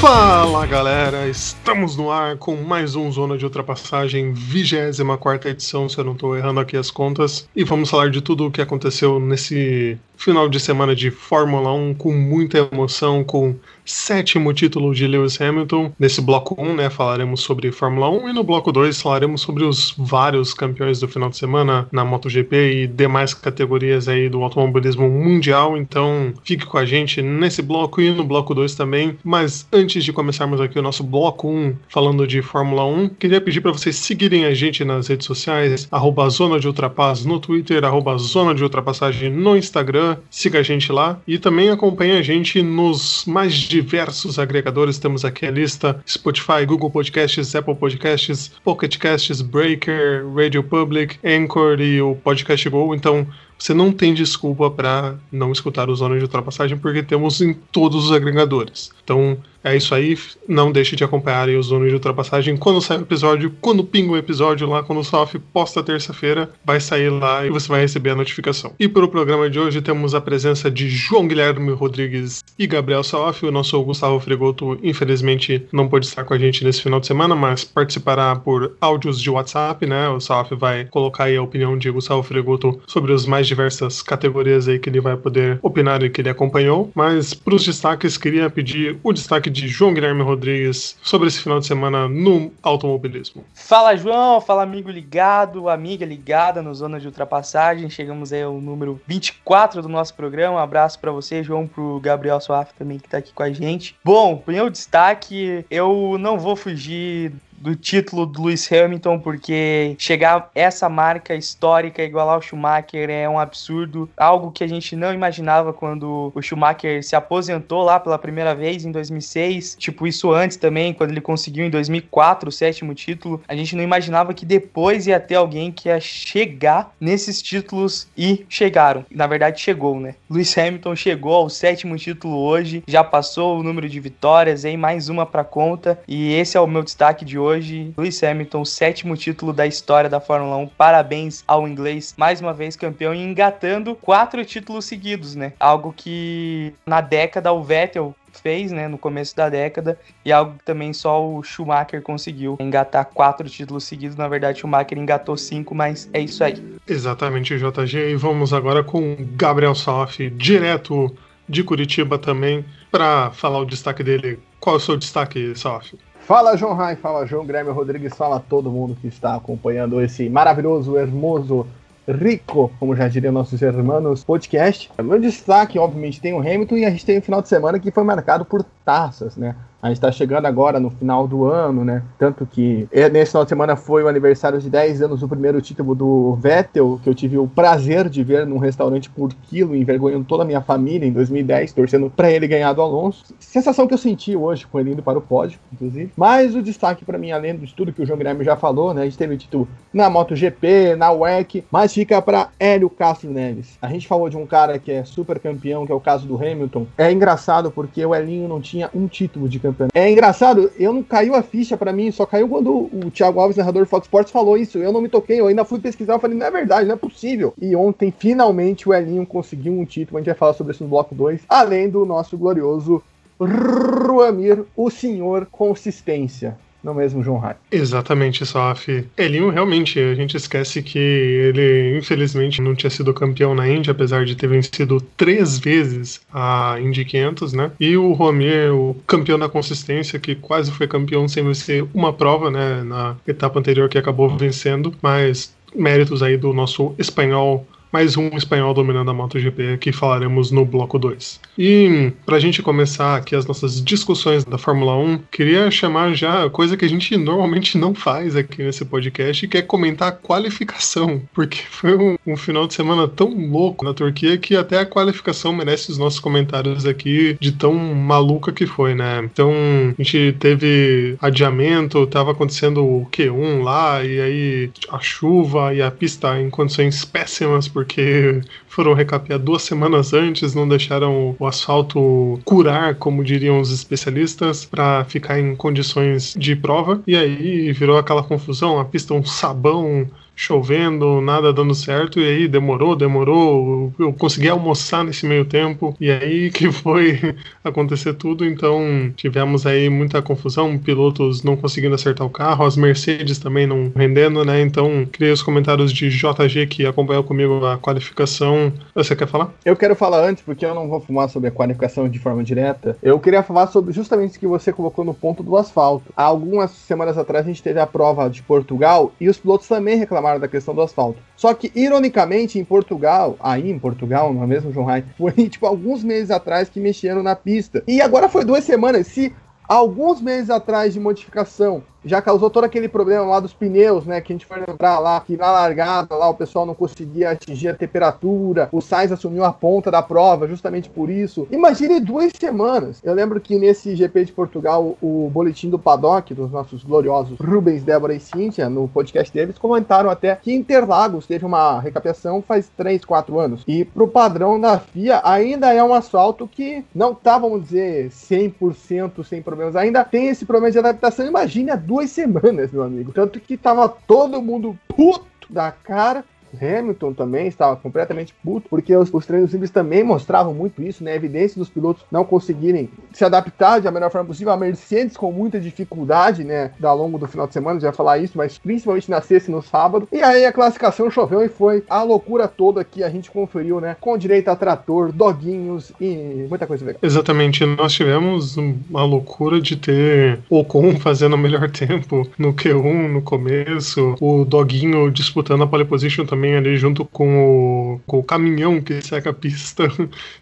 Fala galera, estamos no ar com mais um Zona de Ultrapassagem, 24 edição, se eu não estou errando aqui as contas, e vamos falar de tudo o que aconteceu nesse final de semana de Fórmula 1 com muita emoção, com sétimo título de Lewis Hamilton. Nesse bloco 1, né, falaremos sobre Fórmula 1 e no bloco 2 falaremos sobre os vários campeões do final de semana na MotoGP e demais categorias aí do automobilismo mundial. Então, fique com a gente nesse bloco e no bloco 2 também. Mas antes de começarmos aqui o nosso bloco 1 falando de Fórmula 1, queria pedir para vocês seguirem a gente nas redes sociais, arroba Zona de Ultrapass no Twitter, arroba Zona de Ultrapassagem no Instagram. Siga a gente lá e também acompanhe a gente nos mais diversos agregadores. Temos aqui a lista: Spotify, Google Podcasts, Apple Podcasts, Pocket Casts, Breaker, Radio Public, Anchor e o Podcast Go. Então, você não tem desculpa para não escutar o Zona de Ultrapassagem, porque temos em todos os agregadores. Então é isso aí, não deixe de acompanhar o Zona de Ultrapassagem quando sai o episódio, quando pinga o episódio lá, quando o Sof posta terça-feira, vai sair lá e você vai receber a notificação. E para o programa de hoje temos a presença de João Guilherme Rodrigues e Gabriel Sof. O nosso Gustavo Fregoto, infelizmente, não pôde estar com a gente nesse final de semana, mas participará por áudios de WhatsApp, né? O Sof vai colocar aí a opinião de Gustavo Fregoto sobre os mais diversas categorias aí que ele vai poder opinar e que ele acompanhou. Mas para os destaques, queria pedir o destaque de João Guilherme Rodrigues sobre esse final de semana no automobilismo. Fala João, fala amigo ligado, amiga ligada no Zona de Ultrapassagem. Chegamos aí ao número 24 do nosso programa. Um abraço para você, João, pro Gabriel Soaf também que tá aqui com a gente. Bom, meu destaque, eu não vou fugir do título do Lewis Hamilton, porque chegar essa marca histórica igualar o Schumacher é um absurdo, algo que a gente não imaginava quando o Schumacher se aposentou lá pela primeira vez em 2006, tipo isso antes também, quando ele conseguiu em 2004 o sétimo título, a gente não imaginava que depois ia ter alguém que ia chegar nesses títulos e chegaram. Na verdade chegou, né? Lewis Hamilton chegou ao sétimo título hoje, já passou o número de vitórias, aí mais uma para conta. E esse é o meu destaque de hoje hoje, Lewis Hamilton, sétimo título da história da Fórmula 1. Parabéns ao inglês, mais uma vez campeão e engatando quatro títulos seguidos, né? Algo que na década o Vettel fez, né, no começo da década, e algo que também só o Schumacher conseguiu engatar quatro títulos seguidos. Na verdade, Schumacher engatou cinco, mas é isso aí. Exatamente, JG. E vamos agora com Gabriel Soff, direto de Curitiba também, para falar o destaque dele. Qual é o seu destaque, Soff? Fala João Rai, fala João Grêmio Rodrigues, fala todo mundo que está acompanhando esse maravilhoso, hermoso, rico, como já diriam nossos irmãos, podcast. Meu destaque, obviamente, tem o Hamilton e a gente tem um final de semana que foi marcado por taças, né? A gente está chegando agora no final do ano, né? Tanto que nesse final de semana foi o aniversário de 10 anos do primeiro título do Vettel, que eu tive o prazer de ver num restaurante por quilo, envergonhando toda a minha família em 2010, torcendo para ele ganhar do Alonso. Sensação que eu senti hoje com ele indo para o pódio, inclusive. Mas o destaque para mim, além de tudo que o João Guilherme já falou, né? A gente teve o título na MotoGP, na WEC, mas fica para Hélio Castro Neves. A gente falou de um cara que é super campeão, que é o caso do Hamilton. É engraçado porque o Elinho não tinha um título de campeão. É engraçado, eu não caiu a ficha para mim, só caiu quando o Thiago Alves, narrador do Fox Sports, falou isso. Eu não me toquei, eu ainda fui pesquisar, eu falei, não é verdade, não é possível. E ontem, finalmente, o Elinho conseguiu um título, a gente vai falar sobre isso no bloco 2, além do nosso glorioso Ruamir, o senhor consistência não mesmo João Rai. Exatamente, Saf. Elinho, realmente, a gente esquece que ele, infelizmente, não tinha sido campeão na Indy, apesar de ter vencido três vezes a Indy 500, né? E o Romier, o campeão da consistência, que quase foi campeão sem vencer uma prova, né? Na etapa anterior que acabou vencendo, mas méritos aí do nosso espanhol mais um espanhol dominando a MotoGP que falaremos no bloco 2. E pra gente começar aqui as nossas discussões da Fórmula 1, queria chamar já coisa que a gente normalmente não faz aqui nesse podcast, que é comentar a qualificação, porque foi um, um final de semana tão louco na Turquia que até a qualificação merece os nossos comentários aqui de tão maluca que foi, né? Então a gente teve adiamento, tava acontecendo o Q1 lá, e aí a chuva e a pista em condições péssimas, porque foram recapear duas semanas antes, não deixaram o asfalto curar, como diriam os especialistas, para ficar em condições de prova. E aí virou aquela confusão, a pista um sabão chovendo, nada dando certo, e aí demorou, demorou, eu consegui almoçar nesse meio tempo, e aí que foi acontecer tudo, então tivemos aí muita confusão, pilotos não conseguindo acertar o carro, as Mercedes também não rendendo, né, então queria os comentários de JG que acompanhou comigo a qualificação, você quer falar? Eu quero falar antes, porque eu não vou fumar sobre a qualificação de forma direta, eu queria falar sobre justamente o que você colocou no ponto do asfalto. Há algumas semanas atrás a gente teve a prova de Portugal, e os pilotos também reclamaram reclamaram da questão do asfalto. Só que, ironicamente, em Portugal, aí em Portugal, não é mesmo, João Rai? Foi, tipo, alguns meses atrás que mexeram na pista. E agora foi duas semanas. Se alguns meses atrás de modificação já causou todo aquele problema lá dos pneus, né? Que a gente foi lembrar lá, que na largada lá o pessoal não conseguia atingir a temperatura, o Sainz assumiu a ponta da prova justamente por isso. Imagine duas semanas. Eu lembro que nesse GP de Portugal, o boletim do paddock, dos nossos gloriosos Rubens, Débora e Cíntia, no podcast deles, comentaram até que Interlagos teve uma recapeação faz 3, 4 anos. E pro padrão da FIA, ainda é um asfalto que não tá, vamos dizer, 100% sem problemas. Ainda tem esse problema de adaptação. Imagine a duas duas semanas, meu amigo. Tanto que tava todo mundo puto da cara Hamilton também estava completamente puto, porque os, os treinos livres também mostravam muito isso, né? A evidência dos pilotos não conseguirem se adaptar da melhor forma possível. A Mercedes com muita dificuldade, né? Ao longo do final de semana, já falar isso, mas principalmente na sexta e no sábado. E aí a classificação choveu e foi a loucura toda que a gente conferiu, né? Com direito a trator, doguinhos e muita coisa legal. Exatamente, nós tivemos uma loucura de ter Ocon fazendo o melhor tempo no Q1 no começo, o doguinho disputando a pole position também também ali junto com o, com o caminhão que seca a pista.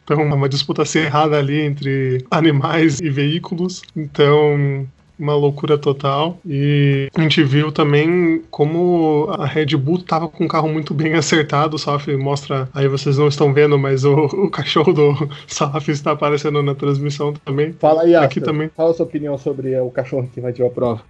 Então, é uma disputa cerrada ali entre animais e veículos. Então, uma loucura total. E a gente viu também como a Red Bull tava com um carro muito bem acertado. O Saf mostra, aí vocês não estão vendo, mas o, o cachorro do Saf está aparecendo na transmissão também. Fala aí, Aqui também. Fala a sua opinião sobre o cachorro que invadiu a prova.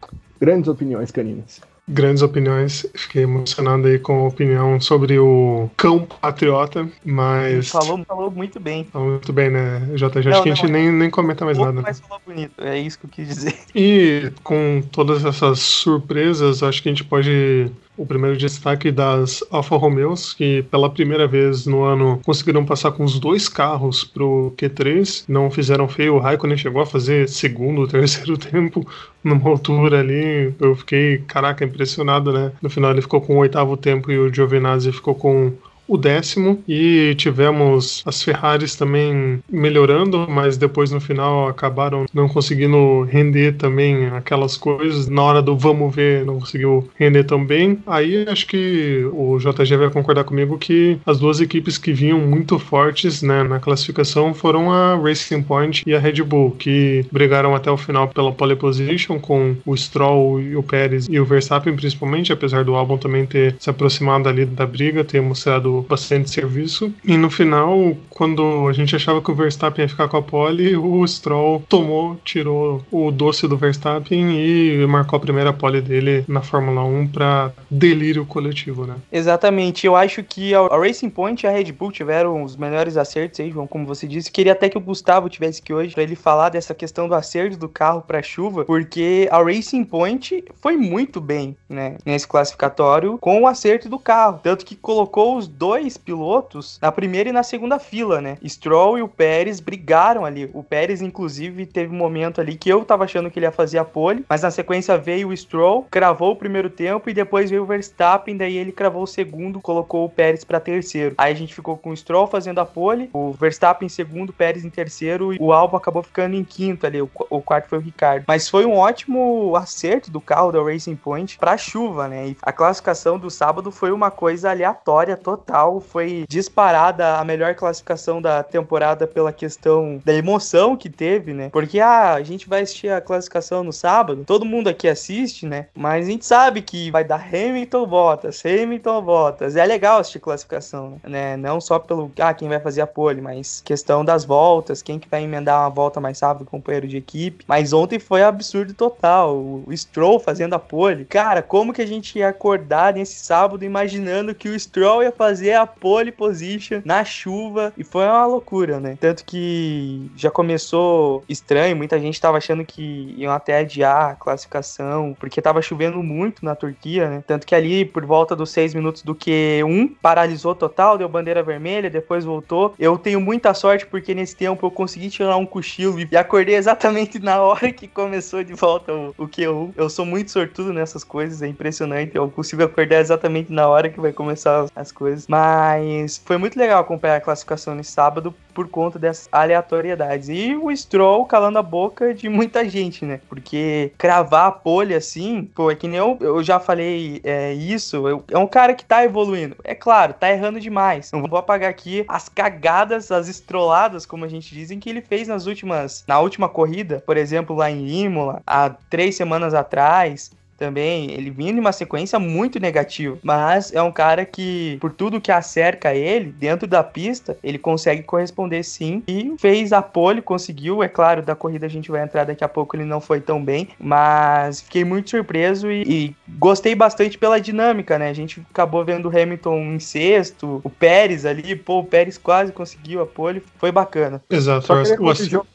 Grandes opiniões caninas grandes opiniões. Fiquei emocionado aí com a opinião sobre o cão patriota, mas. Falou, falou muito bem. Falou muito bem, né, JJ? Acho que a gente nem, nem comenta mais nada. Né? Mas falou bonito, é isso que eu quis dizer. E com todas essas surpresas, acho que a gente pode o primeiro destaque das Alfa Romeos, que pela primeira vez no ano conseguiram passar com os dois carros pro Q3, não fizeram feio. O Raikkonen chegou a fazer segundo, terceiro tempo numa altura ali. Eu fiquei, caraca, impressionado, né? No final ele ficou com o oitavo tempo e o Giovinazzi ficou com o décimo e tivemos as Ferraris também melhorando, mas depois no final acabaram não conseguindo render também aquelas coisas. Na hora do vamos ver, não conseguiu render tão bem. Aí acho que o JG vai concordar comigo que as duas equipes que vinham muito fortes né, na classificação foram a Racing Point e a Red Bull, que brigaram até o final pela pole position com o Stroll e o Pérez e o Verstappen principalmente, apesar do álbum também ter se aproximado ali da briga, ter mostrado bastante serviço. E no final, quando a gente achava que o Verstappen ia ficar com a pole, o Stroll tomou, tirou o doce do Verstappen e marcou a primeira pole dele na Fórmula 1 para delírio coletivo, né? Exatamente. Eu acho que a Racing Point e a Red Bull tiveram os melhores acertos aí, João, como você disse. Queria até que o Gustavo tivesse aqui hoje para ele falar dessa questão do acerto do carro para chuva, porque a Racing Point foi muito bem, né, nesse classificatório com o acerto do carro, tanto que colocou os dois pilotos na primeira e na segunda fila, né? Stroll e o Pérez brigaram ali. O Pérez, inclusive, teve um momento ali que eu tava achando que ele ia fazer a pole, mas na sequência veio o Stroll, cravou o primeiro tempo e depois veio o Verstappen, daí ele cravou o segundo, colocou o Pérez para terceiro. Aí a gente ficou com o Stroll fazendo a pole, o Verstappen em segundo, o Pérez em terceiro e o Albon acabou ficando em quinto ali. O, o quarto foi o Ricardo. Mas foi um ótimo acerto do carro da Racing Point para chuva, né? E a classificação do sábado foi uma coisa aleatória total Foi disparada a melhor classificação da temporada pela questão da emoção que teve, né? Porque ah, a gente vai assistir a classificação no sábado, todo mundo aqui assiste, né? Mas a gente sabe que vai dar Hamilton Bottas, Hamilton Bottas. É legal assistir classificação, né? Não só pelo ah, quem vai fazer a pole, mas questão das voltas, quem que vai emendar uma volta mais rápido, companheiro de equipe. Mas ontem foi absurdo total. O Stroll fazendo a pole. Cara, como que a gente ia acordar nesse sábado imaginando que o Stroll ia fazer a pole position na chuva? E foi uma loucura, né? Tanto que já começou estranho, muita gente tava achando que iam até adiar a classificação, porque tava chovendo muito na Turquia, né? Tanto que ali, por volta dos seis minutos do Q1, paralisou total, deu bandeira vermelha, depois voltou. Eu tenho muita sorte porque nesse tempo eu consegui tirar um cochilo e acordei exatamente na hora que começou de volta o, o Q1. Eu sou muito sortudo nessas coisas, é impressionante. Eu consigo acordar exatamente na hora que vai começar as coisas. Mas foi muito legal acompanhar a classificação nesse sábado por conta dessas aleatoriedades. E o Stroll calando a boca de muita gente, né? Porque cravar a pole assim, pô, é que nem eu, eu já falei é, isso, eu, é um cara que tá evoluindo. É claro, tá errando demais. Não vou apagar aqui as cagadas, as estroladas, como a gente dizem, que ele fez nas últimas, na última corrida, por exemplo, lá em Imola, há três semanas atrás também, ele vinha de uma sequência muito negativa, mas é um cara que, por tudo que acerca ele, dentro da pista, ele consegue corresponder sim, e fez a pole, conseguiu, é claro, da corrida a gente vai entrar daqui a pouco, ele não foi tão bem, mas fiquei muito surpreso e, e gostei bastante pela dinâmica, né, a gente acabou vendo o Hamilton em sexto, o Pérez ali, pô, o Pérez quase conseguiu a pole, foi bacana. Exato, o,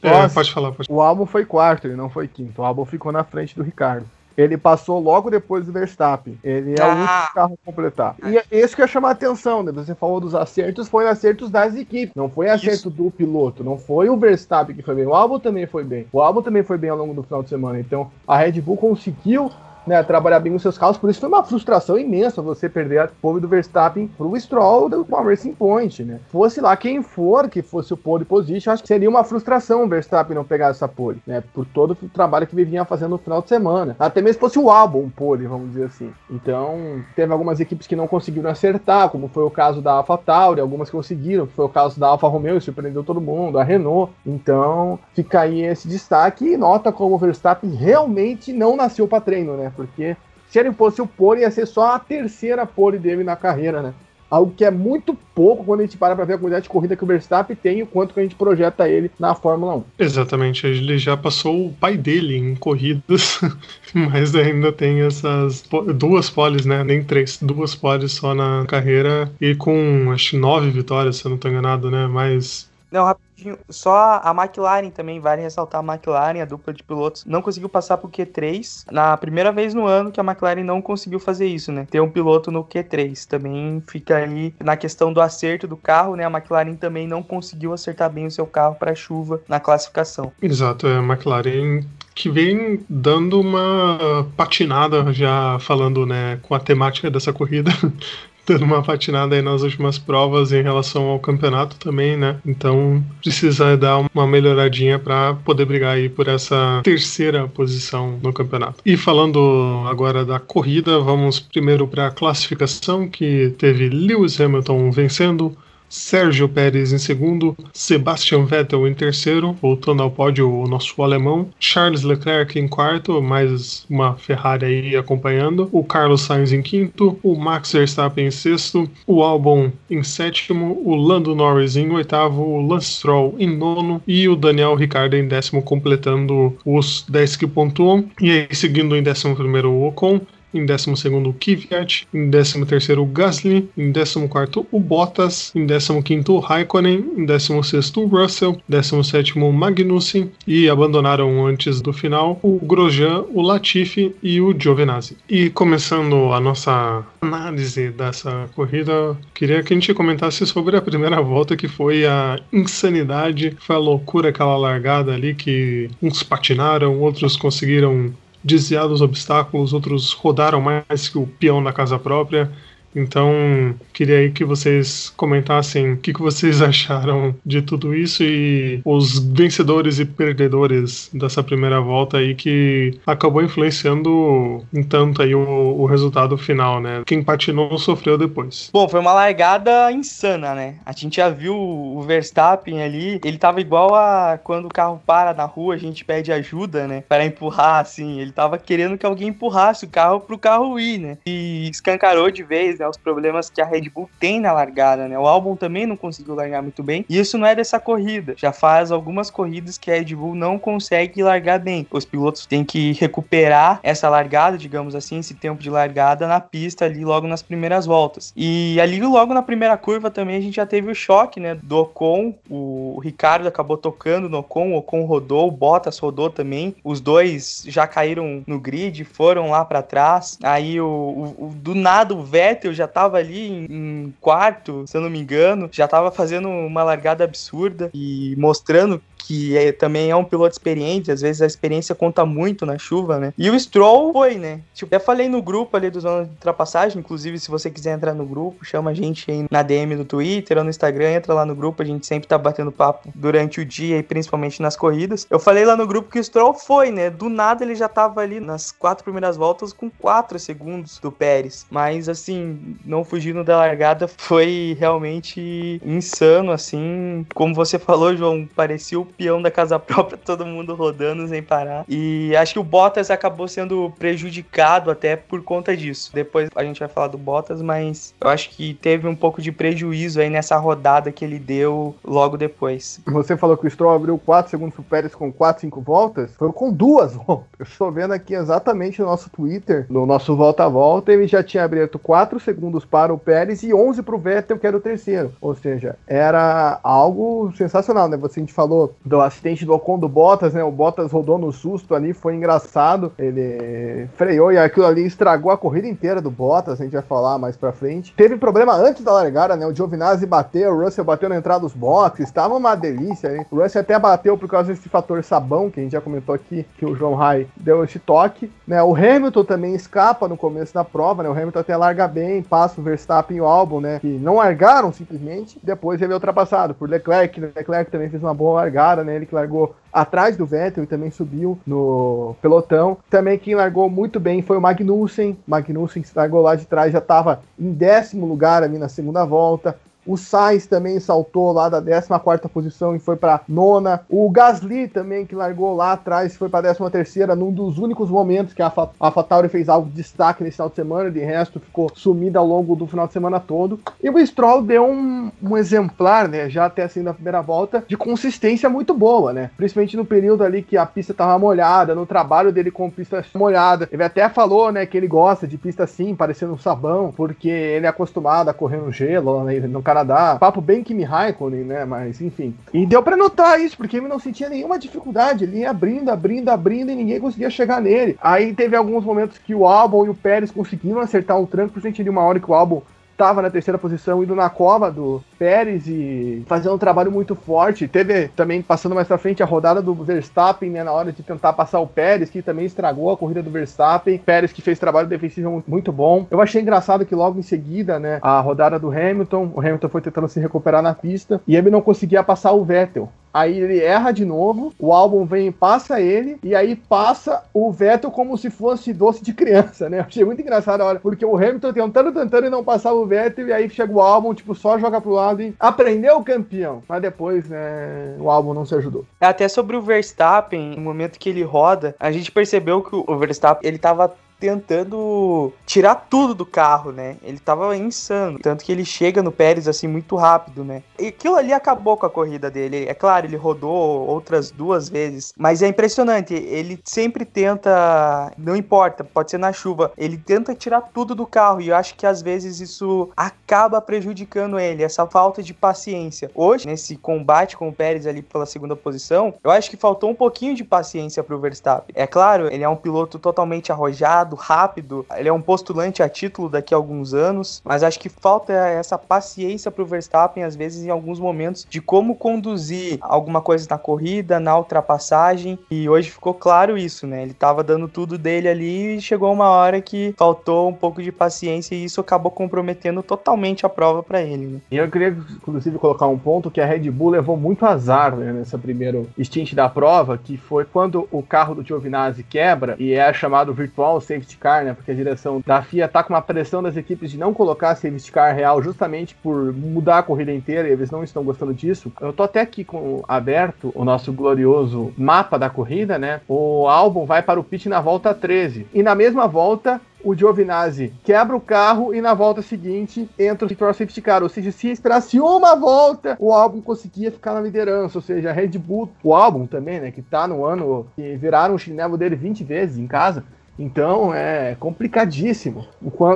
é, pode falar, pode O álbum foi quarto, ele não foi quinto. O álbum ficou na frente do Ricardo. Ele passou logo depois do Verstappen. Ele é o Ah. último carro a completar. E é isso que ia chamar a atenção, né? Você falou dos acertos, foi acertos das equipes. Não foi acerto do piloto. Não foi o Verstappen que foi bem. O álbum também foi bem. O álbum também foi bem ao longo do final de semana. Então, a Red Bull conseguiu né, trabalhar bem os seus carros, por isso foi uma frustração imensa você perder a pole do Verstappen pro Stroll do, Racing Point, né? Fosse lá quem for que fosse o pole position, acho que seria uma frustração o Verstappen não pegar essa pole, né? Por todo o trabalho que ele vinha fazendo no final de semana. Até mesmo se fosse o álbum pole, vamos dizer assim. Então, teve algumas equipes que não conseguiram acertar, como foi o caso da AlphaTauri, algumas conseguiram, foi o caso da Alfa Romeo, e surpreendeu todo mundo, a Renault. Então, fica aí esse destaque e nota como o Verstappen realmente não nasceu para treino, né? Porque se ele fosse o pole, ia ser só a terceira pole dele na carreira, né? Algo que é muito pouco quando a gente para pra ver a quantidade de corrida que o Verstappen tem e o quanto que a gente projeta ele na Fórmula 1. Exatamente, ele já passou o pai dele em corridas, mas ainda tem essas duas poles, né? Nem três, duas poles só na carreira e com acho nove vitórias, se eu não tô enganado, né? Mas Não, rapidinho, só a McLaren também, vale ressaltar a McLaren, a dupla de pilotos, não conseguiu passar pro Q3 na primeira vez no ano que a McLaren não conseguiu fazer isso, né? Ter um piloto no Q3. Também fica aí na questão do acerto do carro, né? A McLaren também não conseguiu acertar bem o seu carro para chuva na classificação. Exato, é a McLaren que vem dando uma patinada, já falando né, com a temática dessa corrida, dando uma patinada aí nas últimas provas em relação ao campeonato também, né? Então precisa dar uma melhoradinha para poder brigar aí por essa terceira posição no campeonato. E falando agora da corrida, vamos primeiro para a classificação que teve Lewis Hamilton vencendo. Sérgio Pérez em segundo, Sebastian Vettel em terceiro, voltando ao pódio o nosso alemão, Charles Leclerc em quarto, mais uma Ferrari aí acompanhando, o Carlos Sainz em quinto, o Max Verstappen em sexto, o Albon em sétimo, o Lando Norris em oitavo, o Lance Stroll em nono e o Daniel Ricciardo em décimo, completando os 10 que pontuam, e aí seguindo em décimo primeiro o Ocon, em 12 o Kvyat, em 13 o Gasly, em 14 o Bottas, em 15 o Raikkonen, em 16 o Russell, 17 o Magnussen. E abandonaram antes do final o Grosjean, o Latifi e o Giovinazzi. E começando a nossa análise dessa corrida, queria que a gente comentasse sobre a primeira volta que foi a insanidade, foi a loucura aquela largada ali que uns patinaram, outros conseguiram desviar dos obstáculos, outros rodaram mais que o peão da casa própria. Então, queria aí que vocês comentassem o que, que vocês acharam de tudo isso e os vencedores e perdedores dessa primeira volta aí que acabou influenciando um tanto aí o, o resultado final, né? Quem patinou sofreu depois. Bom, foi uma largada insana, né? A gente já viu o Verstappen ali, ele tava igual a quando o carro para na rua, a gente pede ajuda, né? Para empurrar, assim. Ele tava querendo que alguém empurrasse o carro pro carro ir, né? E escancarou de vez, né? Os problemas que a Red Bull tem na largada, né? O álbum também não conseguiu largar muito bem. E isso não é dessa corrida. Já faz algumas corridas que a Red Bull não consegue largar bem. Os pilotos têm que recuperar essa largada, digamos assim, esse tempo de largada na pista ali logo nas primeiras voltas. E ali logo na primeira curva também a gente já teve o choque, né? Do Ocon, o Ricardo acabou tocando no Ocon, o Ocon rodou, o Bottas rodou também. Os dois já caíram no grid, foram lá para trás. Aí o, o, o, do nada o Vettel já tava ali em, em quarto, se eu não me engano, já tava fazendo uma largada absurda e mostrando que é, também é um piloto experiente, às vezes a experiência conta muito na chuva, né? E o Stroll foi, né? Tipo, até falei no grupo ali do Zona de Ultrapassagem, inclusive se você quiser entrar no grupo, chama a gente aí na DM do Twitter ou no Instagram, entra lá no grupo, a gente sempre tá batendo papo durante o dia e principalmente nas corridas. Eu falei lá no grupo que o Stroll foi, né? Do nada ele já tava ali nas quatro primeiras voltas com quatro segundos do Pérez, mas assim, não fugindo da largada foi realmente insano, assim, como você falou, João, parecia o peão da casa própria, todo mundo rodando sem parar. E acho que o Bottas acabou sendo prejudicado até por conta disso. Depois a gente vai falar do Bottas, mas eu acho que teve um pouco de prejuízo aí nessa rodada que ele deu logo depois. Você falou que o Stroll abriu 4 segundos pro Pérez com 4, 5 voltas. Foi com duas voltas. Eu estou vendo aqui exatamente no nosso Twitter, no nosso volta a volta, ele já tinha aberto 4 segundos para o Pérez e 11 para o Vettel, que era o terceiro. Ou seja, era algo sensacional, né? Você a gente falou do acidente do Ocon do Bottas, né? O Bottas rodou no susto ali, foi engraçado. Ele freou e aquilo ali estragou a corrida inteira do Bottas, a gente vai falar mais pra frente. Teve problema antes da largada, né? O Giovinazzi bateu, o Russell bateu na entrada dos boxes, estava uma delícia, hein? O Russell até bateu por causa desse fator sabão, que a gente já comentou aqui, que o João Rai deu esse toque, né? O Hamilton também escapa no começo da prova, né? O Hamilton até larga bem, passa o Verstappen e o Albon, né? Que não largaram simplesmente, depois ele é ultrapassado por Leclerc, né? Leclerc também fez uma boa largada, né? Ele que largou atrás do Vettel e também subiu no pelotão. Também quem largou muito bem foi o Magnussen. Magnussen largou lá de trás já estava em décimo lugar ali na segunda volta. O Sainz também saltou lá da 14 posição e foi para nona. O Gasly também, que largou lá atrás, foi para 13 terceira, num dos únicos momentos que a AlphaTauri fez algo de destaque nesse final de semana. De resto, ficou sumida ao longo do final de semana todo. E o Stroll deu um, um exemplar, né, já até assim na primeira volta, de consistência muito boa, né? Principalmente no período ali que a pista estava molhada, no trabalho dele com pista molhada. Ele até falou, né, que ele gosta de pista assim, parecendo um sabão, porque ele é acostumado a correr no gelo, né, no Canadá. Papo bem Kimi Raikkonen, né? Mas enfim. E deu para notar isso, porque ele não sentia nenhuma dificuldade. Ele ia abrindo, abrindo, abrindo e ninguém conseguia chegar nele. Aí teve alguns momentos que o Albon e o Pérez conseguiram acertar o tranco, por de uma hora que o Albon estava na terceira posição, indo na cova do Pérez e fazendo um trabalho muito forte. Teve também, passando mais pra frente, a rodada do Verstappen, né, na hora de tentar passar o Pérez, que também estragou a corrida do Verstappen. Pérez que fez trabalho defensivo muito bom. Eu achei engraçado que logo em seguida, né, a rodada do Hamilton, o Hamilton foi tentando se recuperar na pista e ele não conseguia passar o Vettel. Aí ele erra de novo, o álbum vem e passa ele, e aí passa o Vettel como se fosse doce de criança, né? Achei muito engraçado a hora, porque o Hamilton tentando, tentando e não passava o Vettel, e aí chega o álbum, tipo, só joga pro lado e aprendeu o campeão. Mas depois, né, o álbum não se ajudou. Até sobre o Verstappen, no momento que ele roda, a gente percebeu que o Verstappen, ele tava tentando tirar tudo do carro, né? Ele tava insano. Tanto que ele chega no Pérez assim muito rápido, né? E aquilo ali acabou com a corrida dele. É claro, ele rodou outras duas vezes, mas é impressionante. Ele sempre tenta, não importa, pode ser na chuva, ele tenta tirar tudo do carro e eu acho que às vezes isso acaba prejudicando ele, essa falta de paciência. Hoje, nesse combate com o Pérez ali pela segunda posição, eu acho que faltou um pouquinho de paciência pro Verstappen. É claro, ele é um piloto totalmente arrojado acelerado, rápido. Ele é um postulante a título daqui a alguns anos, mas acho que falta essa paciência pro Verstappen, às vezes, em alguns momentos, de como conduzir alguma coisa na corrida, na ultrapassagem. E hoje ficou claro isso, né? Ele tava dando tudo dele ali e chegou uma hora que faltou um pouco de paciência e isso acabou comprometendo totalmente a prova para ele. Né? E eu queria, inclusive, colocar um ponto que a Red Bull levou muito azar né, nessa primeiro stint da prova, que foi quando o carro do Giovinazzi quebra e é chamado virtual safety car, né? Porque a direção da FIA tá com uma pressão das equipes de não colocar safety car real justamente por mudar a corrida inteira e eles não estão gostando disso. Eu tô até aqui com aberto o nosso glorioso mapa da corrida, né? O álbum vai para o pit na volta 13 e na mesma volta o Giovinazzi quebra o carro e na volta seguinte entra o Victor Safety Car. Ou seja, se esperasse uma volta, o álbum conseguia ficar na liderança. Ou seja, a Red Bull, o álbum também, né, que tá no ano que viraram o chinelo dele 20 vezes em casa. Então é complicadíssimo.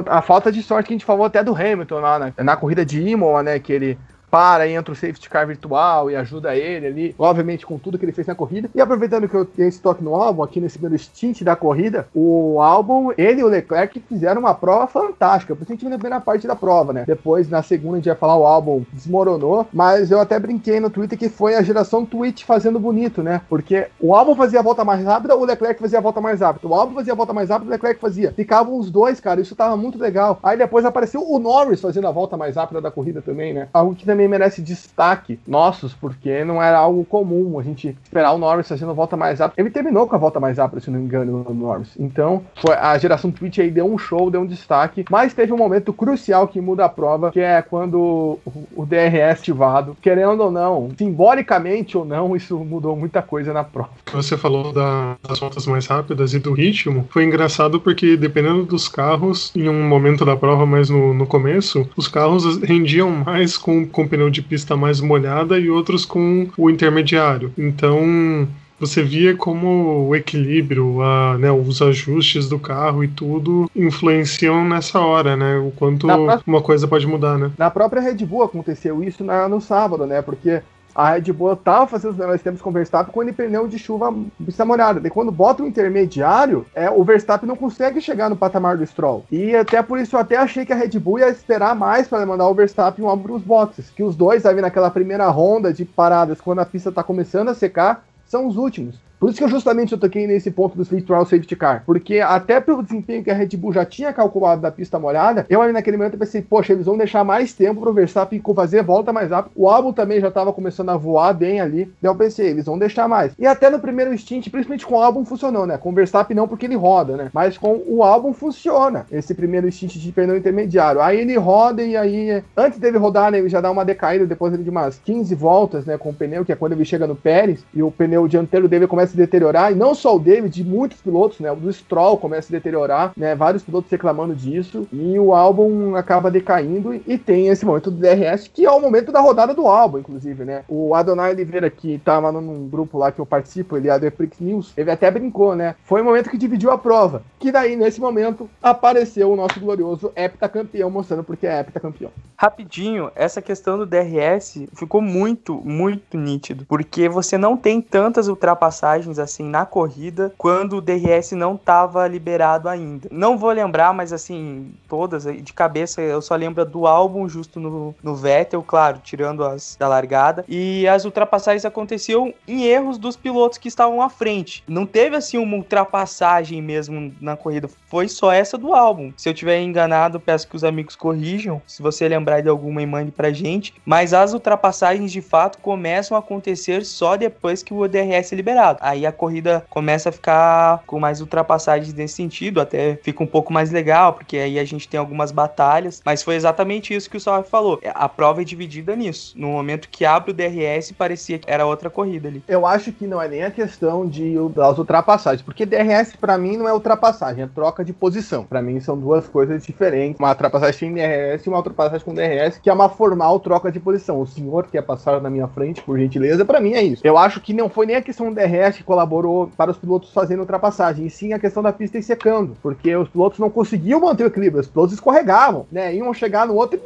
A falta de sorte que a gente falou até do Hamilton lá na, na corrida de Imola, né? Que ele para, entra o safety car virtual e ajuda ele ali, obviamente com tudo que ele fez na corrida. E aproveitando que eu tenho esse toque no álbum, aqui nesse primeiro stint da corrida, o álbum, ele e o Leclerc fizeram uma prova fantástica, principalmente na primeira parte da prova, né? Depois, na segunda, a gente vai falar, o álbum desmoronou, mas eu até brinquei no Twitter que foi a geração Twitch fazendo bonito, né? Porque o álbum fazia a volta mais rápida, o Leclerc fazia a volta mais rápida. O álbum fazia a volta mais rápida, o Leclerc fazia. Ficavam os dois, cara, isso tava muito legal. Aí depois apareceu o Norris fazendo a volta mais rápida da corrida também, né? Algo que também merece destaque nossos, porque não era algo comum a gente esperar o Norris fazendo volta mais rápida. Ele terminou com a volta mais rápida, se não me engano, o Norris. Então, foi, a geração Twitch aí deu um show, deu um destaque, mas teve um momento crucial que muda a prova, que é quando o, DRS ativado, querendo ou não, simbolicamente ou não, isso mudou muita coisa na prova. Você falou da, das voltas mais rápidas e do ritmo. Foi engraçado porque, dependendo dos carros, em um momento da prova, mais no, no começo, os carros rendiam mais com, com pneu de pista mais molhada e outros com o intermediário. Então você via como o equilíbrio, a, né, os ajustes do carro e tudo influenciam nessa hora, né? O quanto uma coisa pode mudar, né? Na própria Red Bull aconteceu isso na, no sábado, né? Porque a Red Bull tava fazendo os melhores tempos com o Verstappen com ele pneu de chuva pista molhada. E quando bota o intermediário, é, o Verstappen não consegue chegar no patamar do Stroll. E até por isso eu até achei que a Red Bull ia esperar mais para mandar o Verstappen um para os boxes. Que os dois ali naquela primeira ronda de paradas, quando a pista tá começando a secar, são os últimos. Por isso que eu justamente eu toquei nesse ponto do Street Trial Safety Car. Porque até pelo desempenho que a Red Bull já tinha calculado da pista molhada, eu ali naquele momento pensei, poxa, eles vão deixar mais tempo pro Verstappen fazer volta mais rápido. O álbum também já estava começando a voar bem ali. Daí eu pensei, eles vão deixar mais. E até no primeiro stint, principalmente com o álbum funcionou, né? Com o Verstappen não porque ele roda, né? Mas com o álbum funciona. Esse primeiro stint de pneu intermediário. Aí ele roda e aí, antes dele rodar, né, ele já dá uma decaída depois de umas 15 voltas, né, com o pneu, que é quando ele chega no Pérez, e o pneu dianteiro dele começa a deteriorar, e não só o David, de muitos pilotos, né? O do Stroll começa a deteriorar, né? Vários pilotos reclamando disso, e o álbum acaba decaindo, e tem esse momento do DRS, que é o momento da rodada do álbum, inclusive, né? O Adonai Oliveira, que tava num grupo lá que eu participo, ele é do Eprix News, ele até brincou, né? Foi o momento que dividiu a prova, que daí, nesse momento, apareceu o nosso glorioso heptacampeão, mostrando porque é heptacampeão. Rapidinho, essa questão do DRS ficou muito, muito nítido, porque você não tem tantas ultrapassagens assim na corrida quando o DRS não estava liberado ainda. Não vou lembrar, mas assim, todas de cabeça eu só lembro do álbum justo no, no Vettel, claro, tirando as da largada. E as ultrapassagens aconteciam em erros dos pilotos que estavam à frente. Não teve assim uma ultrapassagem mesmo na corrida, foi só essa do álbum. Se eu tiver enganado, peço que os amigos corrijam. Se você lembrar de alguma e mande pra gente. Mas as ultrapassagens de fato começam a acontecer só depois que o DRS é liberado. Aí a corrida começa a ficar com mais ultrapassagens nesse sentido, até fica um pouco mais legal, porque aí a gente tem algumas batalhas. Mas foi exatamente isso que o Salve falou. A prova é dividida nisso. No momento que abre o DRS, parecia que era outra corrida ali. Eu acho que não é nem a questão de das ultrapassagens, porque DRS para mim não é ultrapassagem, é troca de posição. Para mim são duas coisas diferentes. Uma ultrapassagem sem DRS e uma ultrapassagem com DRS, que é uma formal troca de posição. O senhor quer passar na minha frente, por gentileza, para mim é isso. Eu acho que não foi nem a questão do DRS que colaborou para os pilotos fazendo ultrapassagem, e sim a questão da pista ir secando, porque os pilotos não conseguiam manter o equilíbrio, os pilotos escorregavam, né? Iam chegar no outro e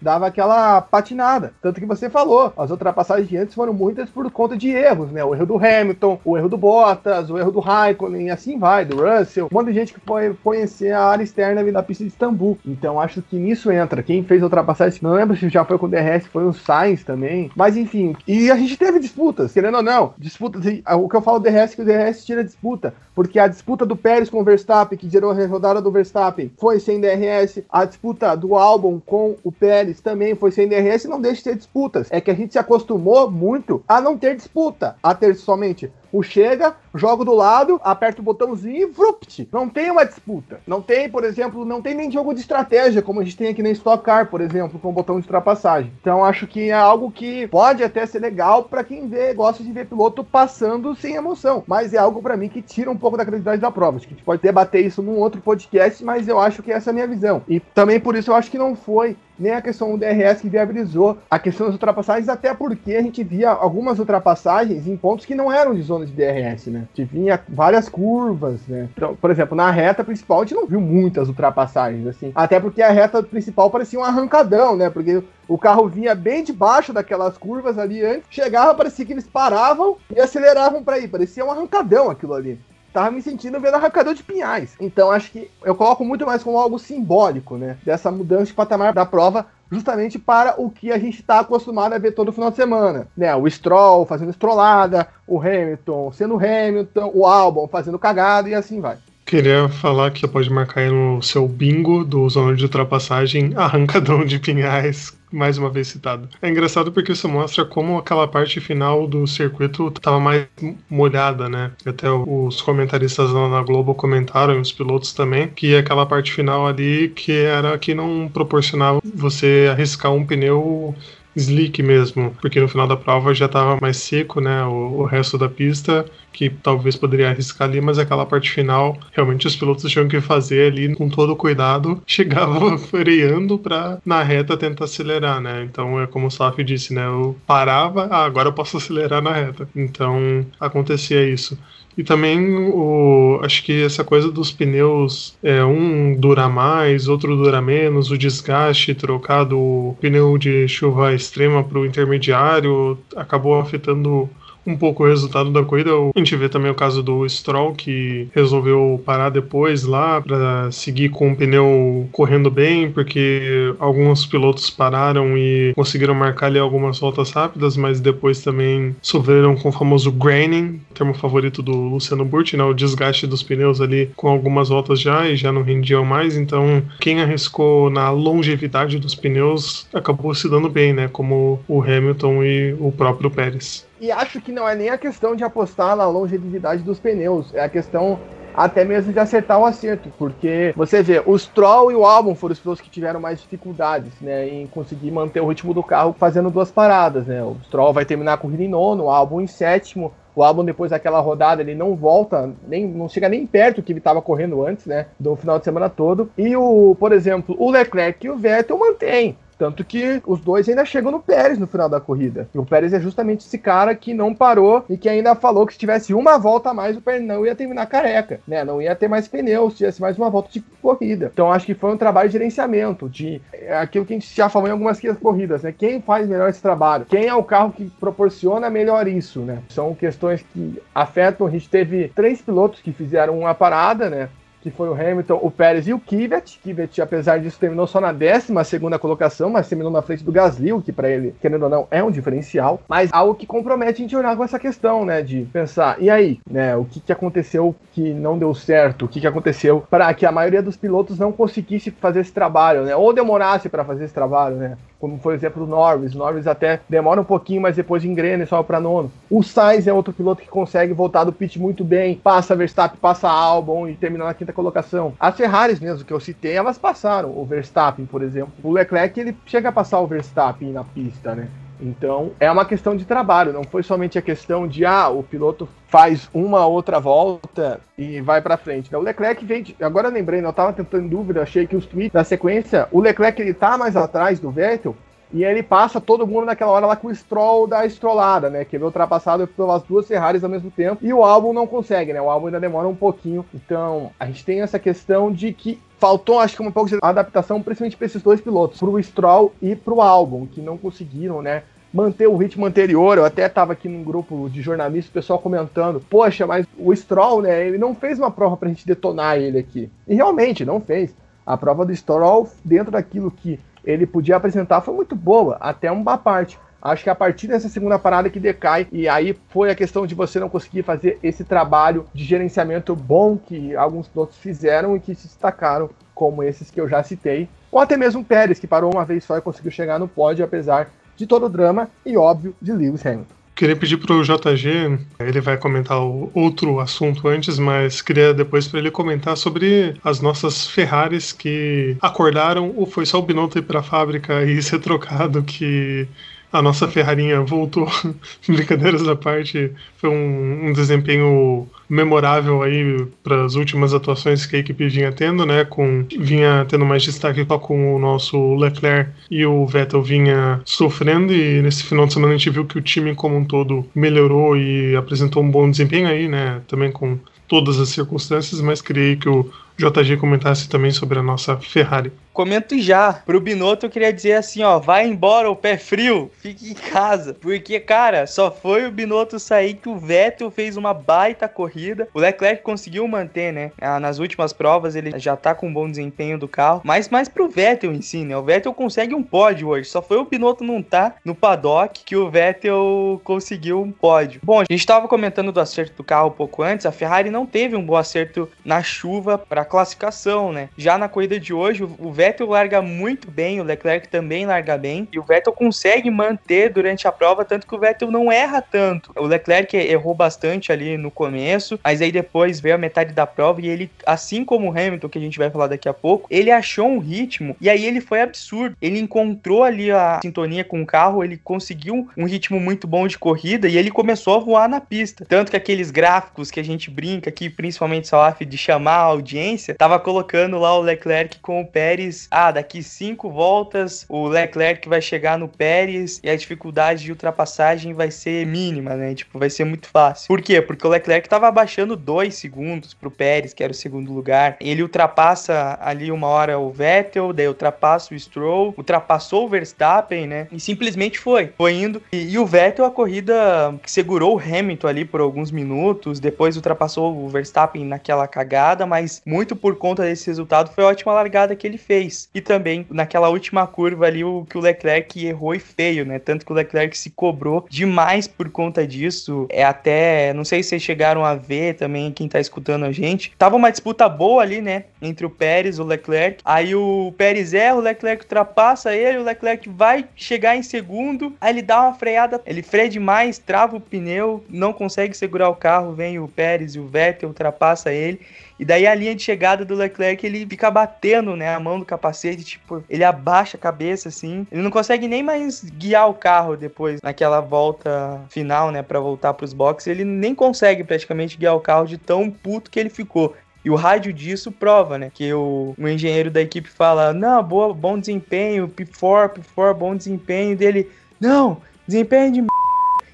dava aquela patinada. Tanto que você falou, as ultrapassagens de antes foram muitas por conta de erros, né? O erro do Hamilton, o erro do Bottas, o erro do Raikkonen, e assim vai, do Russell. Um monte de gente que foi conhecer a área externa da pista de Istambul. Então acho que nisso entra. Quem fez a ultrapassagem, não lembro se já foi com o DRS, foi o Sainz também. Mas enfim, e a gente teve disputas, querendo ou não. Disputas, o que eu falo do DRS, que o DRS tira disputa. Porque a disputa do Pérez com o Verstappen, que gerou a rodada do Verstappen, foi sem DRS. A disputa do Albon com o Pérez também foi sem DRS e não deixa de ter disputas. É que a gente se acostumou muito a não ter disputa, a ter somente o chega, joga do lado, aperta o botãozinho e vrupt. Não tem uma disputa. Não tem, por exemplo, não tem nem jogo de estratégia, como a gente tem aqui na Stock Car, por exemplo, com o botão de ultrapassagem. Então acho que é algo que pode até ser legal para quem vê, gosta de ver piloto passando sem emoção. Mas é algo para mim que tira um pouco da credibilidade da prova. Acho que a gente pode debater isso num outro podcast, mas eu acho que essa é a minha visão. E também por isso eu acho que não foi nem a questão do DRS que viabilizou a questão das ultrapassagens, até porque a gente via algumas ultrapassagens em pontos que não eram de zona de DRS, né? Que vinha várias curvas, né? Então, por exemplo, na reta principal a gente não viu muitas ultrapassagens, assim. Até porque a reta principal parecia um arrancadão, né? Porque o carro vinha bem debaixo daquelas curvas ali antes, chegava, parecia que eles paravam e aceleravam para ir, parecia um arrancadão aquilo ali tava me sentindo vendo arrancador de pinhais. Então acho que eu coloco muito mais como algo simbólico, né? Dessa mudança de patamar da prova justamente para o que a gente está acostumado a ver todo final de semana. Né? O Stroll fazendo estrolada, o Hamilton sendo Hamilton, o Albon fazendo cagada e assim vai. Queria falar que pode marcar aí no seu bingo do zona de ultrapassagem arrancadão de pinhais, mais uma vez citado. É engraçado porque isso mostra como aquela parte final do circuito estava mais molhada, né? Até os comentaristas lá na Globo comentaram, e os pilotos também, que aquela parte final ali que era que não proporcionava você arriscar um pneu slick mesmo, porque no final da prova já estava mais seco, né? O, o, resto da pista, que talvez poderia arriscar ali, mas aquela parte final, realmente os pilotos tinham que fazer ali com todo cuidado, chegava freando para na reta tentar acelerar, né? Então é como o Saf disse, né? Eu parava, ah, agora eu posso acelerar na reta. Então acontecia isso. E também o, acho que essa coisa dos pneus, é, um dura mais, outro dura menos, o desgaste trocado o pneu de chuva extrema para o intermediário acabou afetando um pouco o resultado da corrida. A gente vê também o caso do Stroll, que resolveu parar depois lá para seguir com o pneu correndo bem, porque alguns pilotos pararam e conseguiram marcar ali algumas voltas rápidas, mas depois também sofreram com o famoso graining, termo favorito do Luciano Burti, né, o desgaste dos pneus ali com algumas voltas já e já não rendiam mais. Então, quem arriscou na longevidade dos pneus acabou se dando bem, né, como o Hamilton e o próprio Pérez. E acho que não é nem a questão de apostar na longevidade dos pneus, é a questão até mesmo de acertar o acerto, porque você vê, o Stroll e o Albon foram os pilotos que tiveram mais dificuldades, né, em conseguir manter o ritmo do carro fazendo duas paradas, né, o Stroll vai terminar a corrida em nono, o Albon em sétimo, o Albon depois daquela rodada ele não volta, nem não chega nem perto que ele estava correndo antes, né, do final de semana todo, e o, por exemplo, o Leclerc e o Vettel mantém tanto que os dois ainda chegam no Pérez no final da corrida. E o Pérez é justamente esse cara que não parou e que ainda falou que se tivesse uma volta a mais, o Pérez não ia terminar careca, né? Não ia ter mais pneus, se tivesse mais uma volta de corrida. Então acho que foi um trabalho de gerenciamento, de é, aquilo que a gente já falou em algumas corridas, né? Quem faz melhor esse trabalho? Quem é o carro que proporciona melhor isso, né? São questões que afetam. A gente teve três pilotos que fizeram uma parada, né? Que foi o Hamilton, o Pérez e o Kvyat. Kvyat, apesar disso, terminou só na 12 segunda colocação, mas terminou na frente do Gasly, o que para ele, querendo ou não, é um diferencial. Mas algo que compromete a gente olhar com essa questão, né, de pensar, e aí, né, o que, que aconteceu que não deu certo? O que, que aconteceu para que a maioria dos pilotos não conseguisse fazer esse trabalho, né, ou demorasse para fazer esse trabalho, né? Como o exemplo do Norris. O Norris até demora um pouquinho, mas depois engrena e sobe para nono. O Sainz é outro piloto que consegue voltar do pit muito bem, passa Verstappen, passa Albon e termina na quinta colocação. As Ferraris mesmo que eu citei, elas passaram o Verstappen, por exemplo. O Leclerc ele chega a passar o Verstappen na pista, né? Então, é uma questão de trabalho, não foi somente a questão de, ah, o piloto faz uma outra volta e vai para frente. O Leclerc vem, de, agora lembrei, né, eu tava tentando dúvida, achei que os tweets da sequência, o Leclerc ele tá mais atrás do Vettel, E ele passa todo mundo naquela hora lá com o Stroll da estrolada, né? Que ele é ultrapassado pelas duas Ferraris ao mesmo tempo. E o álbum não consegue, né? O álbum ainda demora um pouquinho. Então, a gente tem essa questão de que faltou, acho que um pouco de adaptação, principalmente para esses dois pilotos, pro Stroll e pro álbum, que não conseguiram, né? manter o ritmo anterior. Eu até estava aqui num grupo de jornalistas, o pessoal comentando: Poxa, mas o Stroll, né? Ele não fez uma prova para a gente detonar ele aqui. E realmente, não fez. A prova do Stroll, dentro daquilo que ele podia apresentar, foi muito boa, até uma parte. Acho que a partir dessa segunda parada que decai, e aí foi a questão de você não conseguir fazer esse trabalho de gerenciamento bom que alguns outros fizeram e que se destacaram, como esses que eu já citei. Ou até mesmo o Pérez, que parou uma vez só e conseguiu chegar no pódio, apesar de todo o drama e, óbvio, de Lewis Hamilton. Queria pedir pro JG, ele vai comentar o outro assunto antes, mas queria depois para ele comentar sobre as nossas Ferraris que acordaram ou foi só o Binotto ir para a fábrica e ser trocado que a nossa Ferrarinha voltou. Brincadeiras à parte, foi um, um desempenho memorável aí para as últimas atuações que a equipe vinha tendo, né? Com vinha tendo mais destaque só com o nosso Leclerc e o Vettel vinha sofrendo e nesse final de semana a gente viu que o time como um todo melhorou e apresentou um bom desempenho aí, né? Também com todas as circunstâncias, mas queria que o JG comentasse também sobre a nossa Ferrari comento já. Pro Binotto eu queria dizer assim, ó, vai embora o pé frio, fique em casa. Porque, cara, só foi o Binotto sair que o Vettel fez uma baita corrida. O Leclerc conseguiu manter, né? Ah, nas últimas provas ele já tá com um bom desempenho do carro. Mas mais pro Vettel em si, né? O Vettel consegue um pódio hoje. Só foi o Binotto não tá no paddock que o Vettel conseguiu um pódio. Bom, a gente tava comentando do acerto do carro um pouco antes. A Ferrari não teve um bom acerto na chuva para classificação, né? Já na corrida de hoje, o Vettel Vettel larga muito bem, o Leclerc também larga bem, e o Vettel consegue manter durante a prova, tanto que o Vettel não erra tanto. O Leclerc errou bastante ali no começo, mas aí depois veio a metade da prova e ele, assim como o Hamilton, que a gente vai falar daqui a pouco, ele achou um ritmo e aí ele foi absurdo. Ele encontrou ali a sintonia com o carro, ele conseguiu um ritmo muito bom de corrida e ele começou a voar na pista. Tanto que aqueles gráficos que a gente brinca aqui, principalmente Salaf, de chamar a audiência, tava colocando lá o Leclerc com o Pérez ah, daqui cinco voltas o Leclerc vai chegar no Pérez e a dificuldade de ultrapassagem vai ser mínima, né? Tipo, vai ser muito fácil. Por quê? Porque o Leclerc tava abaixando dois segundos pro Pérez, que era o segundo lugar. Ele ultrapassa ali uma hora o Vettel, daí ultrapassa o Stroll, ultrapassou o Verstappen, né? E simplesmente foi. Foi indo. E, e o Vettel, a corrida segurou o Hamilton ali por alguns minutos, depois ultrapassou o Verstappen naquela cagada, mas muito por conta desse resultado foi a ótima largada que ele fez. E também naquela última curva ali, o que o Leclerc errou e feio, né? Tanto que o Leclerc se cobrou demais por conta disso. É até, não sei se vocês chegaram a ver também, quem tá escutando a gente. Tava uma disputa boa ali, né? Entre o Pérez e o Leclerc. Aí o Pérez erra, o Leclerc ultrapassa ele, o Leclerc vai chegar em segundo. Aí ele dá uma freada, ele freia demais, trava o pneu, não consegue segurar o carro. Vem o Pérez e o Vettel, ultrapassa ele. E daí a linha de chegada do Leclerc, ele fica batendo, né, a mão do capacete, tipo, ele abaixa a cabeça assim. Ele não consegue nem mais guiar o carro depois naquela volta final, né, para voltar para os boxes. Ele nem consegue praticamente guiar o carro de tão puto que ele ficou. E o rádio disso prova, né? Que o, o engenheiro da equipe fala: Não, boa, bom desempenho, P4, P4, bom desempenho dele. Não, desempenho de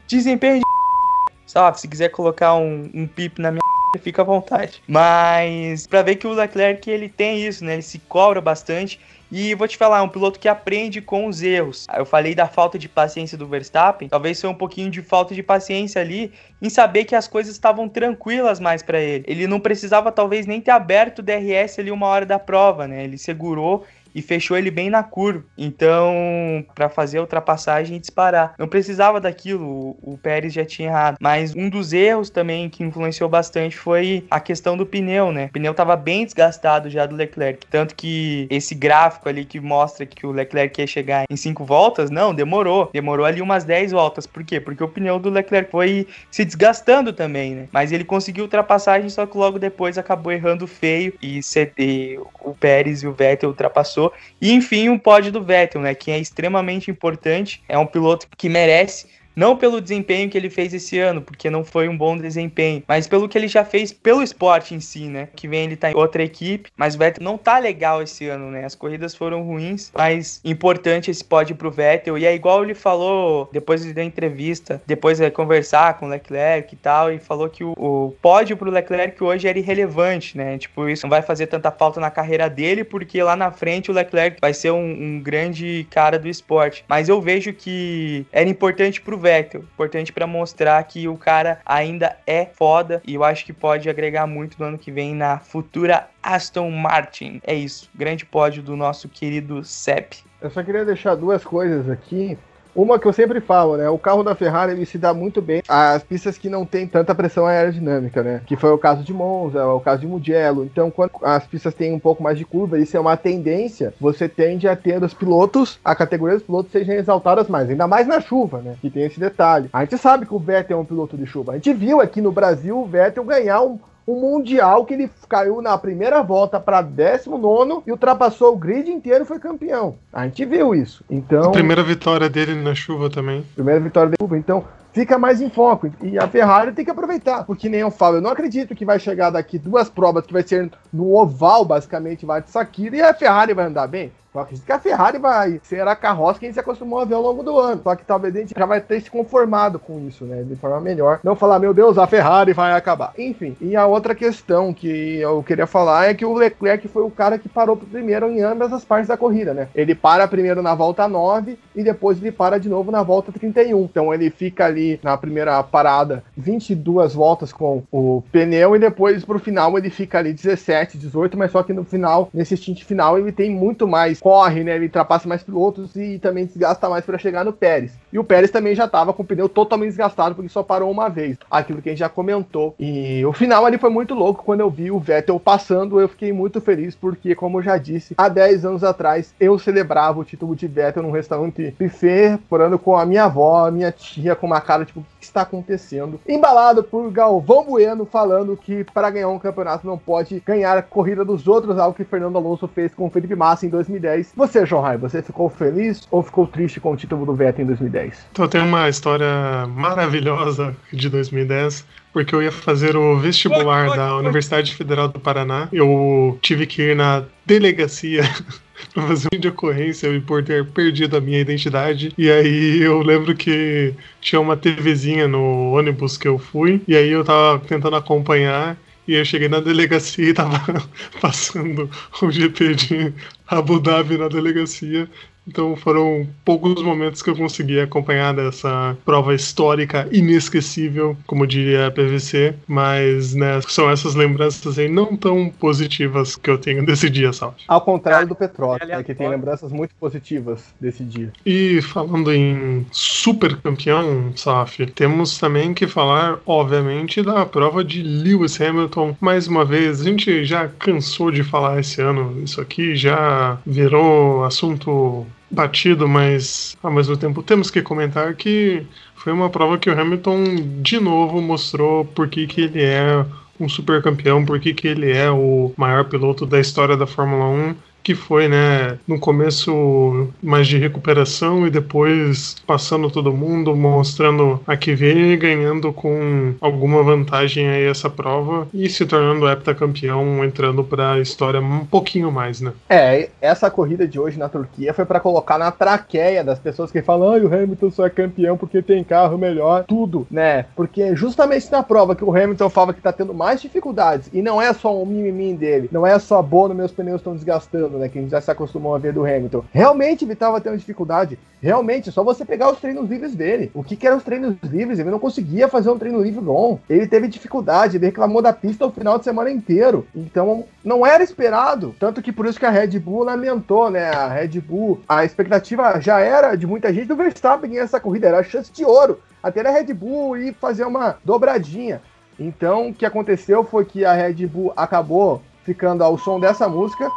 desempenho de Sabe, se quiser colocar um, um pip na minha fica à vontade. Mas para ver que o Leclerc ele tem isso, né? Ele se cobra bastante. E vou te falar, um piloto que aprende com os erros. Eu falei da falta de paciência do Verstappen, talvez foi um pouquinho de falta de paciência ali em saber que as coisas estavam tranquilas mais para ele. Ele não precisava talvez nem ter aberto o DRS ali uma hora da prova, né? Ele segurou e fechou ele bem na curva. Então, para fazer a ultrapassagem e disparar. Não precisava daquilo, o, Pérez já tinha errado. Mas um dos erros também que influenciou bastante foi a questão do pneu, né? O pneu estava bem desgastado já do Leclerc. Tanto que esse gráfico ali que mostra que o Leclerc ia chegar em cinco voltas, não, demorou. Demorou ali umas 10 voltas. Por quê? Porque o pneu do Leclerc foi se desgastando também, né? Mas ele conseguiu ultrapassagem, só que logo depois acabou errando feio e CD, o Pérez e o Vettel ultrapassou e enfim, um pódio do Vettel, né, que é extremamente importante, é um piloto que merece Não pelo desempenho que ele fez esse ano, porque não foi um bom desempenho, mas pelo que ele já fez pelo esporte em si, né? Que vem ele tá em outra equipe, mas o Vettel não tá legal esse ano, né? As corridas foram ruins, mas importante esse pódio pro Vettel. E é igual ele falou depois da entrevista, depois de conversar com o Leclerc e tal, e falou que o, o pódio pro Leclerc hoje era irrelevante, né? Tipo, isso não vai fazer tanta falta na carreira dele, porque lá na frente o Leclerc vai ser um, um grande cara do esporte. Mas eu vejo que era importante pro Vettel, importante para mostrar que o cara ainda é foda e eu acho que pode agregar muito no ano que vem na futura Aston Martin. É isso, grande pódio do nosso querido Sepp. Eu só queria deixar duas coisas aqui. Uma que eu sempre falo, né? O carro da Ferrari ele se dá muito bem às pistas que não tem tanta pressão aerodinâmica, né? Que foi o caso de Monza, o caso de Mugello. Então, quando as pistas têm um pouco mais de curva, isso é uma tendência, você tende a ter os pilotos, a categoria dos pilotos sejam exaltadas mais, ainda mais na chuva, né? Que tem esse detalhe. A gente sabe que o Vettel é um piloto de chuva. A gente viu aqui no Brasil o Vettel ganhar um, um Mundial que ele caiu na primeira volta para 19 e ultrapassou o grid inteiro e foi campeão. A gente viu isso. Então, A primeira vitória dele na chuva também. primeira vitória da chuva. Então, fica mais em foco. E a Ferrari tem que aproveitar. Porque nem eu falo, eu não acredito que vai chegar daqui duas provas que vai ser no oval, basicamente, vai de Sakira, e a Ferrari vai andar bem. Eu acredito que a Ferrari vai ser a carroça que a gente se acostumou a ver ao longo do ano. Só que talvez a gente já vai ter se conformado com isso, né? De forma melhor. Não falar, meu Deus, a Ferrari vai acabar. Enfim, e a outra questão que eu queria falar é que o Leclerc foi o cara que parou primeiro em ambas as partes da corrida, né? Ele para primeiro na volta 9 e depois ele para de novo na volta 31. Então ele fica ali na primeira parada 22 voltas com o pneu e depois pro final ele fica ali 17, 18, mas só que no final, nesse stint final, ele tem muito mais corre, né? Ele ultrapassa mais pilotos e também desgasta mais para chegar no Pérez. E o Pérez também já estava com o pneu totalmente desgastado porque só parou uma vez. Aquilo que a gente já comentou. E o final ali foi muito louco quando eu vi o Vettel passando. Eu fiquei muito feliz porque, como eu já disse, há 10 anos atrás eu celebrava o título de Vettel num restaurante buffet, morando com a minha avó, a minha tia, com uma cara tipo, que está acontecendo? Embalado por Galvão Bueno falando que para ganhar um campeonato não pode ganhar a corrida dos outros, algo que Fernando Alonso fez com o Felipe Massa em 2010. Você, João Rai, você ficou feliz ou ficou triste com o título do Vettel em 2010? Então tem uma história maravilhosa de 2010, porque eu ia fazer o vestibular da Universidade Federal do Paraná. Eu tive que ir na delegacia pra fazer um de ocorrência e por ter perdido a minha identidade. E aí eu lembro que tinha uma TVzinha no ônibus que eu fui, e aí eu tava tentando acompanhar. E eu cheguei na delegacia e tava passando o GP de Abu Dhabi na delegacia. Então foram poucos momentos que eu consegui acompanhar dessa prova histórica inesquecível, como diria a PVC, mas né, são essas lembranças aí não tão positivas que eu tenho desse dia, sabe? Ao contrário do Petróleo, é que tem lembranças muito positivas desse dia. E falando em super campeão, Saf, temos também que falar, obviamente, da prova de Lewis Hamilton. Mais uma vez, a gente já cansou de falar esse ano, isso aqui já virou assunto batido, mas ao mesmo tempo temos que comentar que foi uma prova que o Hamilton de novo mostrou por que, que ele é um super campeão, por que, que ele é o maior piloto da história da Fórmula 1 que foi, né, no começo mais de recuperação e depois passando todo mundo, mostrando a que veio ganhando com alguma vantagem aí essa prova e se tornando heptacampeão, entrando para a história um pouquinho mais, né? É, essa corrida de hoje na Turquia foi para colocar na traqueia das pessoas que falam, ai, o Hamilton só é campeão porque tem carro melhor, tudo, né? Porque justamente na prova que o Hamilton falava que tá tendo mais dificuldades, e não é só um mimimi dele, não é só bono, meus pneus estão desgastando, né? Que a gente já se acostumou a ver do Hamilton. Realmente ele tava tendo dificuldade, realmente, só você pegar os treinos livres dele. O que que eram os treinos livres? Ele não conseguia fazer um treino livre bom. Ele teve dificuldade, ele reclamou da pista o final de semana inteiro. Então, não era esperado. Tanto que por isso que a Red Bull lamentou, né? A Red Bull, a expectativa já era de muita gente do Verstappen ganhar essa corrida, era a chance de ouro. Até a Red Bull ir fazer uma dobradinha. Então, o que aconteceu foi que a Red Bull acabou ficando ao som dessa música.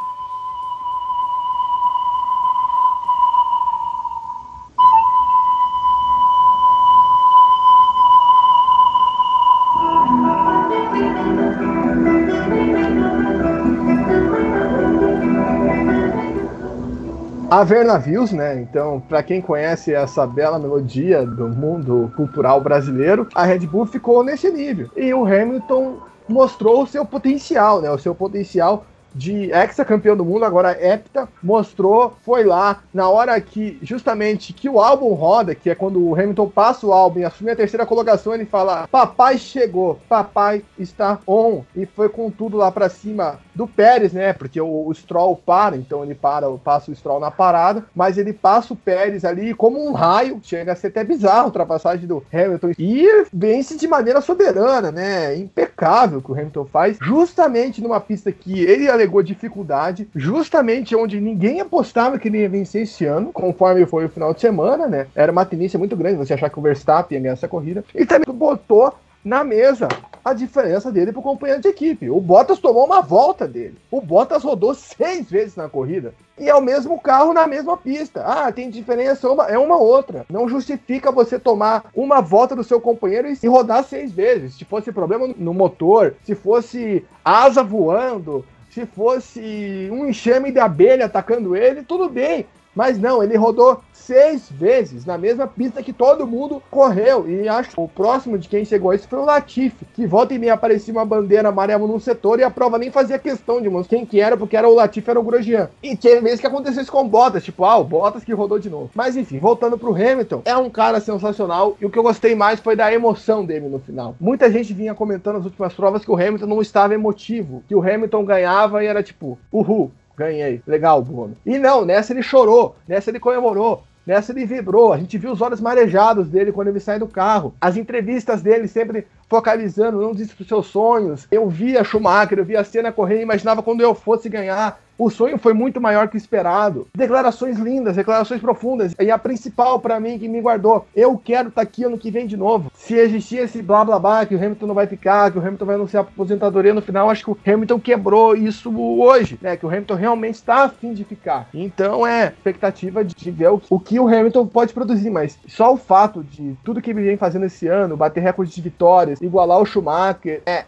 Haver navios, né? Então, para quem conhece essa bela melodia do mundo cultural brasileiro, a Red Bull ficou nesse nível. E o Hamilton mostrou o seu potencial, né? O seu potencial de ex-campeão do mundo, agora hepta, mostrou, foi lá, na hora que, justamente, que o álbum roda, que é quando o Hamilton passa o álbum e assume a terceira colocação, ele fala, papai chegou, papai está on, e foi com tudo lá para cima do Pérez, né, porque o, o, Stroll para, então ele para, passa o Stroll na parada, mas ele passa o Pérez ali como um raio, chega a ser até bizarro a ultrapassagem do Hamilton, e vence de maneira soberana, né, impecável que o Hamilton faz, justamente numa pista que ele alegou dificuldade, justamente onde ninguém apostava que ele ia vencer esse ano, conforme foi o final de semana, né? Era uma tendência muito grande você achar que o Verstappen ia ganhar essa corrida. E também botou na mesa a diferença dele pro companheiro de equipe. O Bottas tomou uma volta dele. O Bottas rodou seis vezes na corrida. E é o mesmo carro na mesma pista. Ah, tem diferença, uma, é uma outra. Não justifica você tomar uma volta do seu companheiro e rodar seis vezes. Se fosse problema no motor, se fosse asa voando, se fosse um enxame de abelha atacando ele, tudo bem. Mas não, ele rodou seis vezes na mesma pista que todo mundo correu. E acho que o próximo de quem chegou a isso foi o Latifi, que volta e meia aparecia uma bandeira amarela num setor e a prova nem fazia questão de mostrar quem que era, porque era o Latifi, era o Grosjean. E tinha vezes que aconteceu isso com Bottas, tipo, ah, o Bottas que rodou de novo. Mas enfim, voltando pro Hamilton, é um cara sensacional e o que eu gostei mais foi da emoção dele no final. Muita gente vinha comentando nas últimas provas que o Hamilton não estava emotivo, que o Hamilton ganhava e era tipo, uhul, ganhei, legal, Bruno. E não, nessa ele chorou, nessa ele comemorou, nessa ele vibrou. A gente viu os olhos marejados dele quando ele sai do carro. As entrevistas dele sempre focalizando, não desista dos seus sonhos. Eu via Schumacher, eu via a cena correr imaginava quando eu fosse ganhar. O sonho foi muito maior que esperado. Declarações lindas, declarações profundas. E a principal para mim que me guardou: eu quero estar tá aqui ano que vem de novo. Se existia esse blá blá blá que o Hamilton não vai ficar, que o Hamilton vai anunciar a aposentadoria no final, acho que o Hamilton quebrou isso hoje, né? Que o Hamilton realmente está afim de ficar. Então é expectativa de ver o, o que o Hamilton pode produzir, mas só o fato de tudo que ele vem fazendo esse ano, bater recorde de vitórias, igualar o Schumacher, é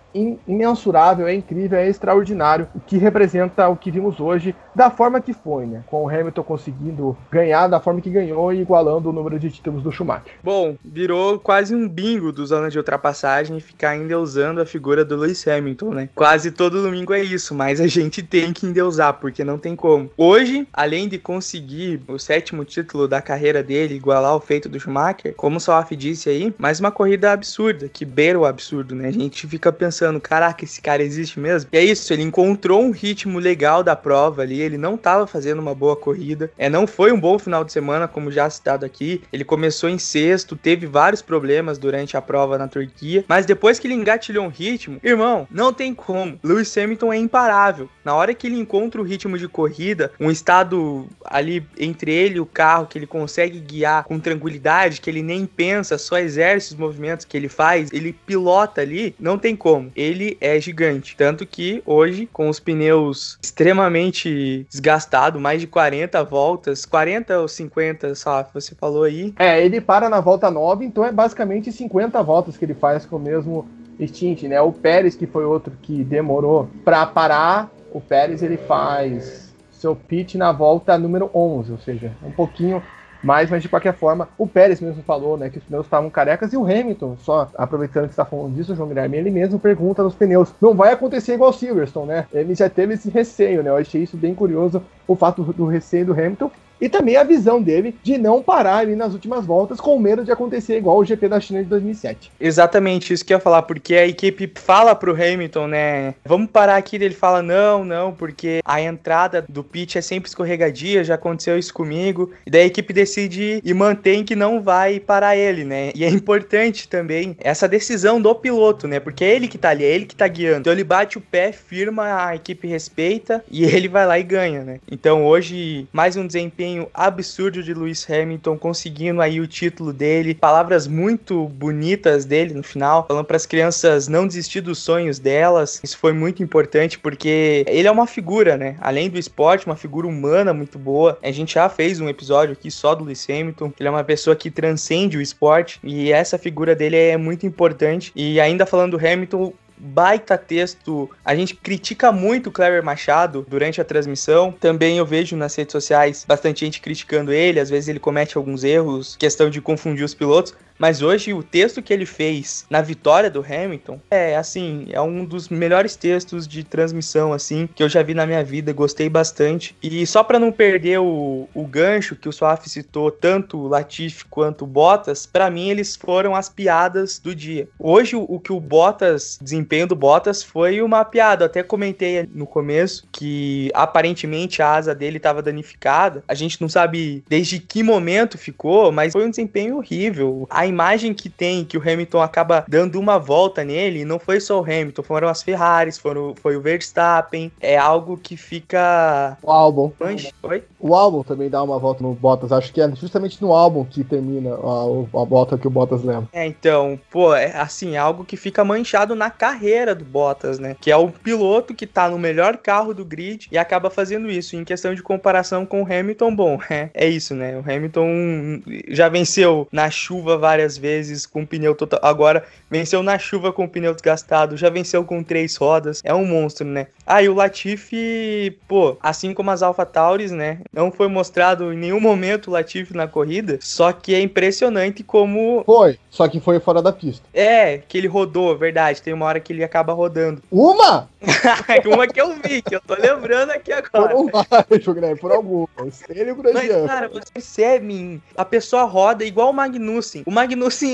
imensurável, é incrível, é extraordinário, o que representa o que vimos hoje da forma que foi, né? Com o Hamilton conseguindo ganhar da forma que ganhou e igualando o número de títulos do Schumacher. Bom, virou quase um bingo dos anos de ultrapassagem ficar endeusando a figura do Lewis Hamilton, né? Quase todo domingo é isso, mas a gente tem que endeusar, porque não tem como. Hoje, além de conseguir o sétimo título da carreira dele, igualar o feito do Schumacher, como o Salaf disse aí, mais uma corrida absurda, que beira o absurdo, né? A gente fica pensando, caraca, esse cara existe mesmo? E é isso, ele encontrou um ritmo legal da prova ali, ele não estava fazendo uma boa corrida. É, não foi um bom final de semana, como já citado aqui. Ele começou em sexto, teve vários problemas durante a prova na Turquia, mas depois que ele engatilhou um ritmo, irmão, não tem como. Lewis Hamilton é imparável. Na hora que ele encontra o ritmo de corrida, um estado ali entre ele e o carro que ele consegue guiar com tranquilidade, que ele nem pensa, só exerce os movimentos que ele faz, ele pilota ali, não tem como. Ele é gigante. Tanto que hoje, com os pneus extremamente extremamente desgastado, mais de 40 voltas, 40 ou 50, só você falou aí. É, ele para na volta 9, então é basicamente 50 voltas que ele faz com o mesmo stint, né? O Pérez, que foi outro que demorou para parar, o Pérez ele faz seu pit na volta número 11, ou seja, um pouquinho mas, mas de qualquer forma, o Pérez mesmo falou, né, que os pneus estavam carecas e o Hamilton, só aproveitando que está falando disso, o João Guilherme, ele mesmo pergunta nos pneus, não vai acontecer igual o Silverstone, né? Ele já teve esse receio, né? Eu achei isso bem curioso, o fato do receio do Hamilton e também a visão dele de não parar ali nas últimas voltas com medo de acontecer igual o GP da China de 2007. Exatamente isso que eu ia falar, porque a equipe fala pro Hamilton, né? Vamos parar aqui, ele fala não, não, porque a entrada do pit é sempre escorregadia, já aconteceu isso comigo. E daí a equipe decide e mantém que não vai parar ele, né? E é importante também essa decisão do piloto, né? Porque é ele que tá ali, é ele que tá guiando. Então ele bate o pé, firma, a equipe respeita e ele vai lá e ganha, né? Então hoje mais um desempenho desempenho absurdo de Lewis Hamilton, conseguindo aí o título dele, palavras muito bonitas dele no final, falando para as crianças não desistir dos sonhos delas. Isso foi muito importante porque ele é uma figura, né? Além do esporte, uma figura humana muito boa. A gente já fez um episódio aqui só do Lewis Hamilton. Ele é uma pessoa que transcende o esporte e essa figura dele é muito importante. E ainda falando do Hamilton, baita texto. A gente critica muito o Cleber Machado durante a transmissão. Também eu vejo nas redes sociais bastante gente criticando ele. Às vezes ele comete alguns erros, questão de confundir os pilotos. Mas hoje o texto que ele fez na vitória do Hamilton é assim, é um dos melhores textos de transmissão assim que eu já vi na minha vida, gostei bastante. E só para não perder o, o gancho que o Suaf citou, tanto o Latifi quanto o Bottas, para mim eles foram as piadas do dia. Hoje o, o que o Bottas, desempenho do Bottas foi uma piada. Eu até comentei no começo que aparentemente a asa dele estava danificada. A gente não sabe desde que momento ficou, mas foi um desempenho horrível. A imagem que tem que o Hamilton acaba dando uma volta nele, não foi só o Hamilton, foram as Ferraris, foram, foi o Verstappen. É algo que fica. O álbum. Manche, Oi? O álbum também dá uma volta no Bottas. Acho que é justamente no álbum que termina a, a volta que o Bottas leva. É, então, pô, é assim, algo que fica manchado na carreira do Bottas, né? Que é o piloto que tá no melhor carro do grid e acaba fazendo isso. Em questão de comparação com o Hamilton, bom, é, é isso, né? O Hamilton já venceu na chuva várias vezes com pneu total. Agora venceu na chuva com pneu desgastado, já venceu com três rodas. É um monstro, né? Ah, e o Latifi, pô, assim como as Alpha Tauris, né? Não foi mostrado em nenhum momento o Latifi na corrida, só que é impressionante como. Foi, só que foi fora da pista. É, que ele rodou, verdade. Tem uma hora que ele acaba rodando. Uma? uma que eu vi, que eu tô lembrando aqui agora. Foram por algumas. Ele e o. Mas, cara, você percebe, a pessoa roda igual o Magnussen. O Magnussen,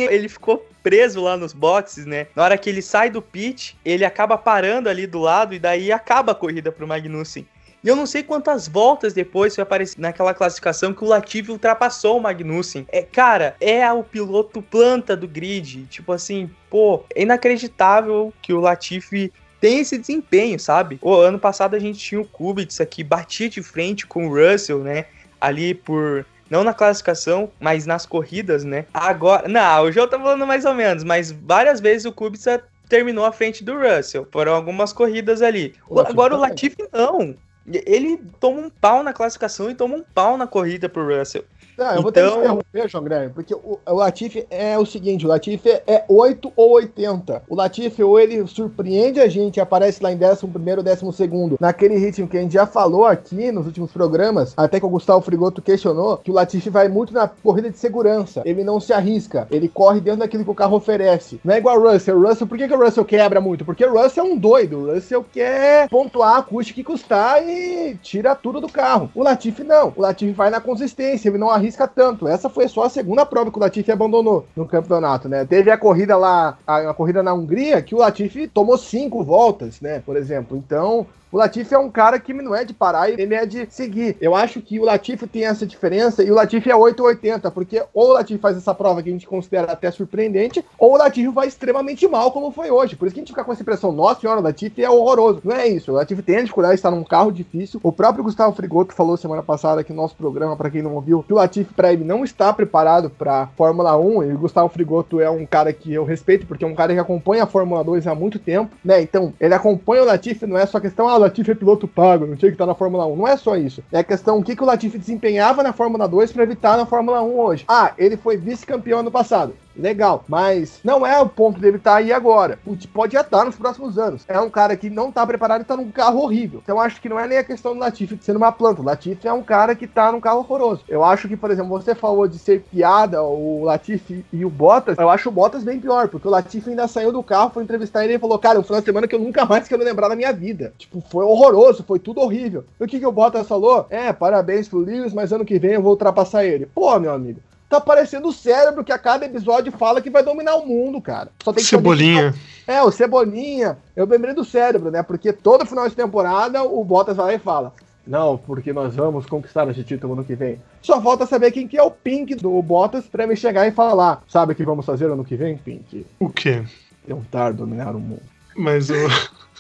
ele ficou preso lá nos boxes, né? Na hora que ele sai do pit, ele acaba parando ali do lado e daí acaba a corrida pro Magnussen. E eu não sei quantas voltas depois foi aparecer naquela classificação que o Latifi ultrapassou o Magnussen. É, cara, é o piloto planta do grid. Tipo assim, pô, é inacreditável que o Latifi tem esse desempenho, sabe? O ano passado a gente tinha o Kubica que batia de frente com o Russell, né? Ali por não na classificação, mas nas corridas, né? Agora, não, hoje eu tô falando mais ou menos, mas várias vezes o Kubica terminou à frente do Russell. Foram algumas corridas ali. O Agora o Latifi não. Ele toma um pau na classificação e toma um pau na corrida pro Russell. Não, eu vou ter que Então- interromper, João Graham, porque o, o Latifi é o seguinte, o Latifi é 8 ou 80. O Latifi ou ele surpreende a gente, aparece lá em 11º, 12º, naquele ritmo que a gente já falou aqui nos últimos programas, até que o Gustavo Frigoto questionou, que o Latifi vai muito na corrida de segurança. Ele não se arrisca, ele corre dentro daquilo que o carro oferece. Não é igual o Russell. O Russell, por que, que o Russell quebra muito? Porque o Russell é um doido. O Russell quer pontuar, custe que custar e tira tudo do carro. O Latifi não. O Latifi vai na consistência, ele não arrisca tanto. Essa foi só a segunda prova que o Latifi abandonou no campeonato, né? Teve a corrida lá, a, a corrida na Hungria, que o Latifi tomou cinco voltas, né? Por exemplo. Então, o Latifi é um cara que não é de parar, ele é de seguir. Eu acho que o Latifi tem essa diferença e o Latifi é 880, porque ou o Latifi faz essa prova que a gente considera até surpreendente, ou o Latifi vai extremamente mal, como foi hoje. Por isso que a gente fica com essa impressão, nossa senhora, o Latifi é horroroso. Não é isso, o Latifi tem a dificuldade de estar num carro difícil. O próprio Gustavo Frigoto falou semana passada aqui no nosso programa, para quem não ouviu, que o Latifi, para ele, não está preparado para Fórmula 1. E o Gustavo Frigoto é um cara que eu respeito, porque é um cara que acompanha a Fórmula 2 há muito tempo, né? Então, ele acompanha o Latifi, não é só questão, ah, o Latifi é piloto pago, não tinha que estar na Fórmula 1. Não é só isso. É a questão o que, que o Latifi desempenhava na Fórmula 2 para evitar na Fórmula 1 hoje. Ah, ele foi vice-campeão ano passado. Legal, mas não é o ponto dele estar aí agora. O pode já estar nos próximos anos. É um cara que não tá preparado e tá num carro horrível. Então acho que não é nem a questão do Latifi sendo uma planta. O Latifi é um cara que tá num carro horroroso. Eu acho que, por exemplo, você falou de ser piada o Latifi e o Bottas. Eu acho o Bottas bem pior, porque o Latifi ainda saiu do carro, foi entrevistar ele e falou: Cara, um final de semana que eu nunca mais quero lembrar da minha vida. Tipo, foi horroroso, foi tudo horrível. E o que, que o Bottas falou? É, parabéns pro Lewis, mas ano que vem eu vou ultrapassar ele. Pô, meu amigo tá parecendo o cérebro que a cada episódio fala que vai dominar o mundo, cara. Só tem que Cebolinha. É, o Cebolinha. Eu lembrei do cérebro, né? Porque todo final de temporada o Bottas vai lá e fala. Não, porque nós vamos conquistar esse título ano que vem. Só falta saber quem que é o Pink do Bottas pra me chegar e falar. Sabe o que vamos fazer ano que vem, Pink? O quê? Tentar dominar o mundo. Mas o.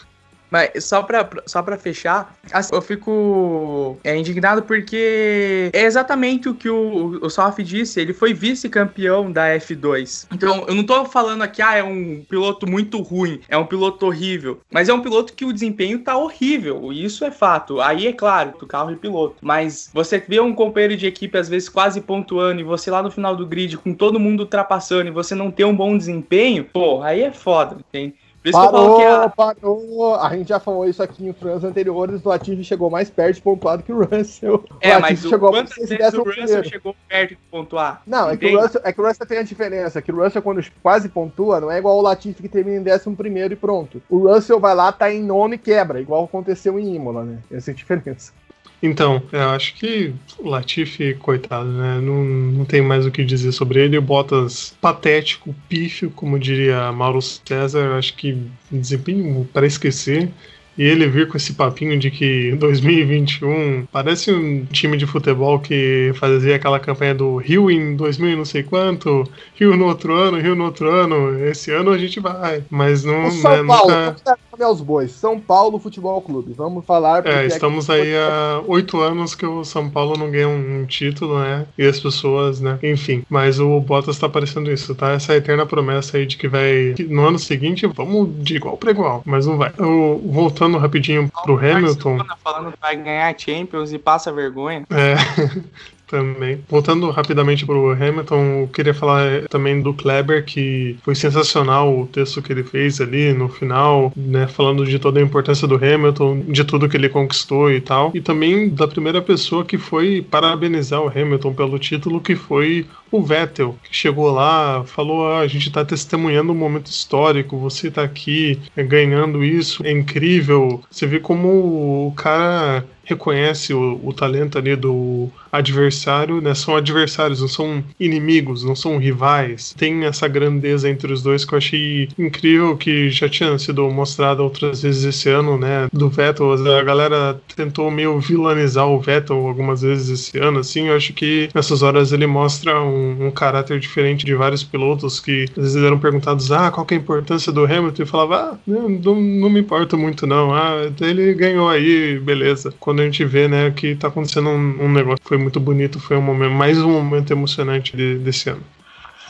Mas só pra, só pra fechar, assim, eu fico é, indignado porque é exatamente o que o, o Sof disse, ele foi vice-campeão da F2. Então, eu não tô falando aqui, ah, é um piloto muito ruim, é um piloto horrível, mas é um piloto que o desempenho tá horrível, isso é fato. Aí é claro, do carro e piloto, mas você vê um companheiro de equipe às vezes quase pontuando e você lá no final do grid com todo mundo ultrapassando e você não ter um bom desempenho, pô, aí é foda, Por isso Parou, a, parou. A gente já falou isso aqui em programas anteriores. O Latifi chegou mais perto de pontuar do que o Russell. É, o mas o, chegou quantas vezes o Russell primeiro. chegou perto de pontuar? Não, é que, o? Russell, é que o Russell tem a diferença. Que o Russell, quando quase pontua, não é igual o Latifi que termina em décimo primeiro e pronto. O Russell vai lá, tá em nono e quebra, igual aconteceu em Imola, né? Essa é a diferença. Então, eu acho que o Latifi, coitado, né? Não, não tem mais o que dizer sobre ele. O Bottas patético, pífio, como diria Mauro César, acho que desempenho para esquecer. E ele vir com esse papinho de que 2021 parece um time de futebol que fazia aquela campanha do Rio em 2000 e não sei quanto, Rio no outro ano, Rio no outro ano, esse ano a gente vai. Mas não, O São né, Paulo, nunca- aos bois. São Paulo Futebol Clube. Vamos falar. porque É, estamos aqui- aí há oito anos que o São Paulo não ganha um, um título, né? E as pessoas, né? Enfim, mas o Bottas tá parecendo isso, tá? Essa eterna promessa aí de que vai. que no ano seguinte vamos de igual para igual, mas não vai. Eu, voltando rapidinho pro Hamilton. Falando que vai ganhar Champions e passa vergonha. É, também. Voltando rapidamente pro Hamilton, eu queria falar eh, também do Kleber, que foi sensacional o texto que ele fez ali no final, né, falando de toda a importância do Hamilton, de tudo que ele conquistou e tal. E também da primeira pessoa que foi parabenizar o Hamilton pelo título, que foi o Vettel, que chegou lá, falou: ah, a gente tá testemunhando um momento histórico, você tá aqui eh, ganhando isso, é incrível. Você vê como o cara reconhece o, o talento ali do adversário, né? São adversários, não são inimigos, não são rivais. Tem essa grandeza entre os dois que eu achei incrível, que já tinha sido mostrado outras vezes esse ano, né? Do Vettel, a galera tentou meio vilanizar o Vettel algumas vezes esse ano, assim. Eu acho que nessas horas ele mostra um, um caráter diferente de vários pilotos que às vezes eram perguntados, ah, qual que é a importância do Hamilton? E falava, ah, não, não, me importa muito não, ah, ele ganhou aí, beleza. Quando a gente vê, né, que tá acontecendo um, um negócio que foi muito bonito, foi um momento, mais um momento emocionante de- desse ano.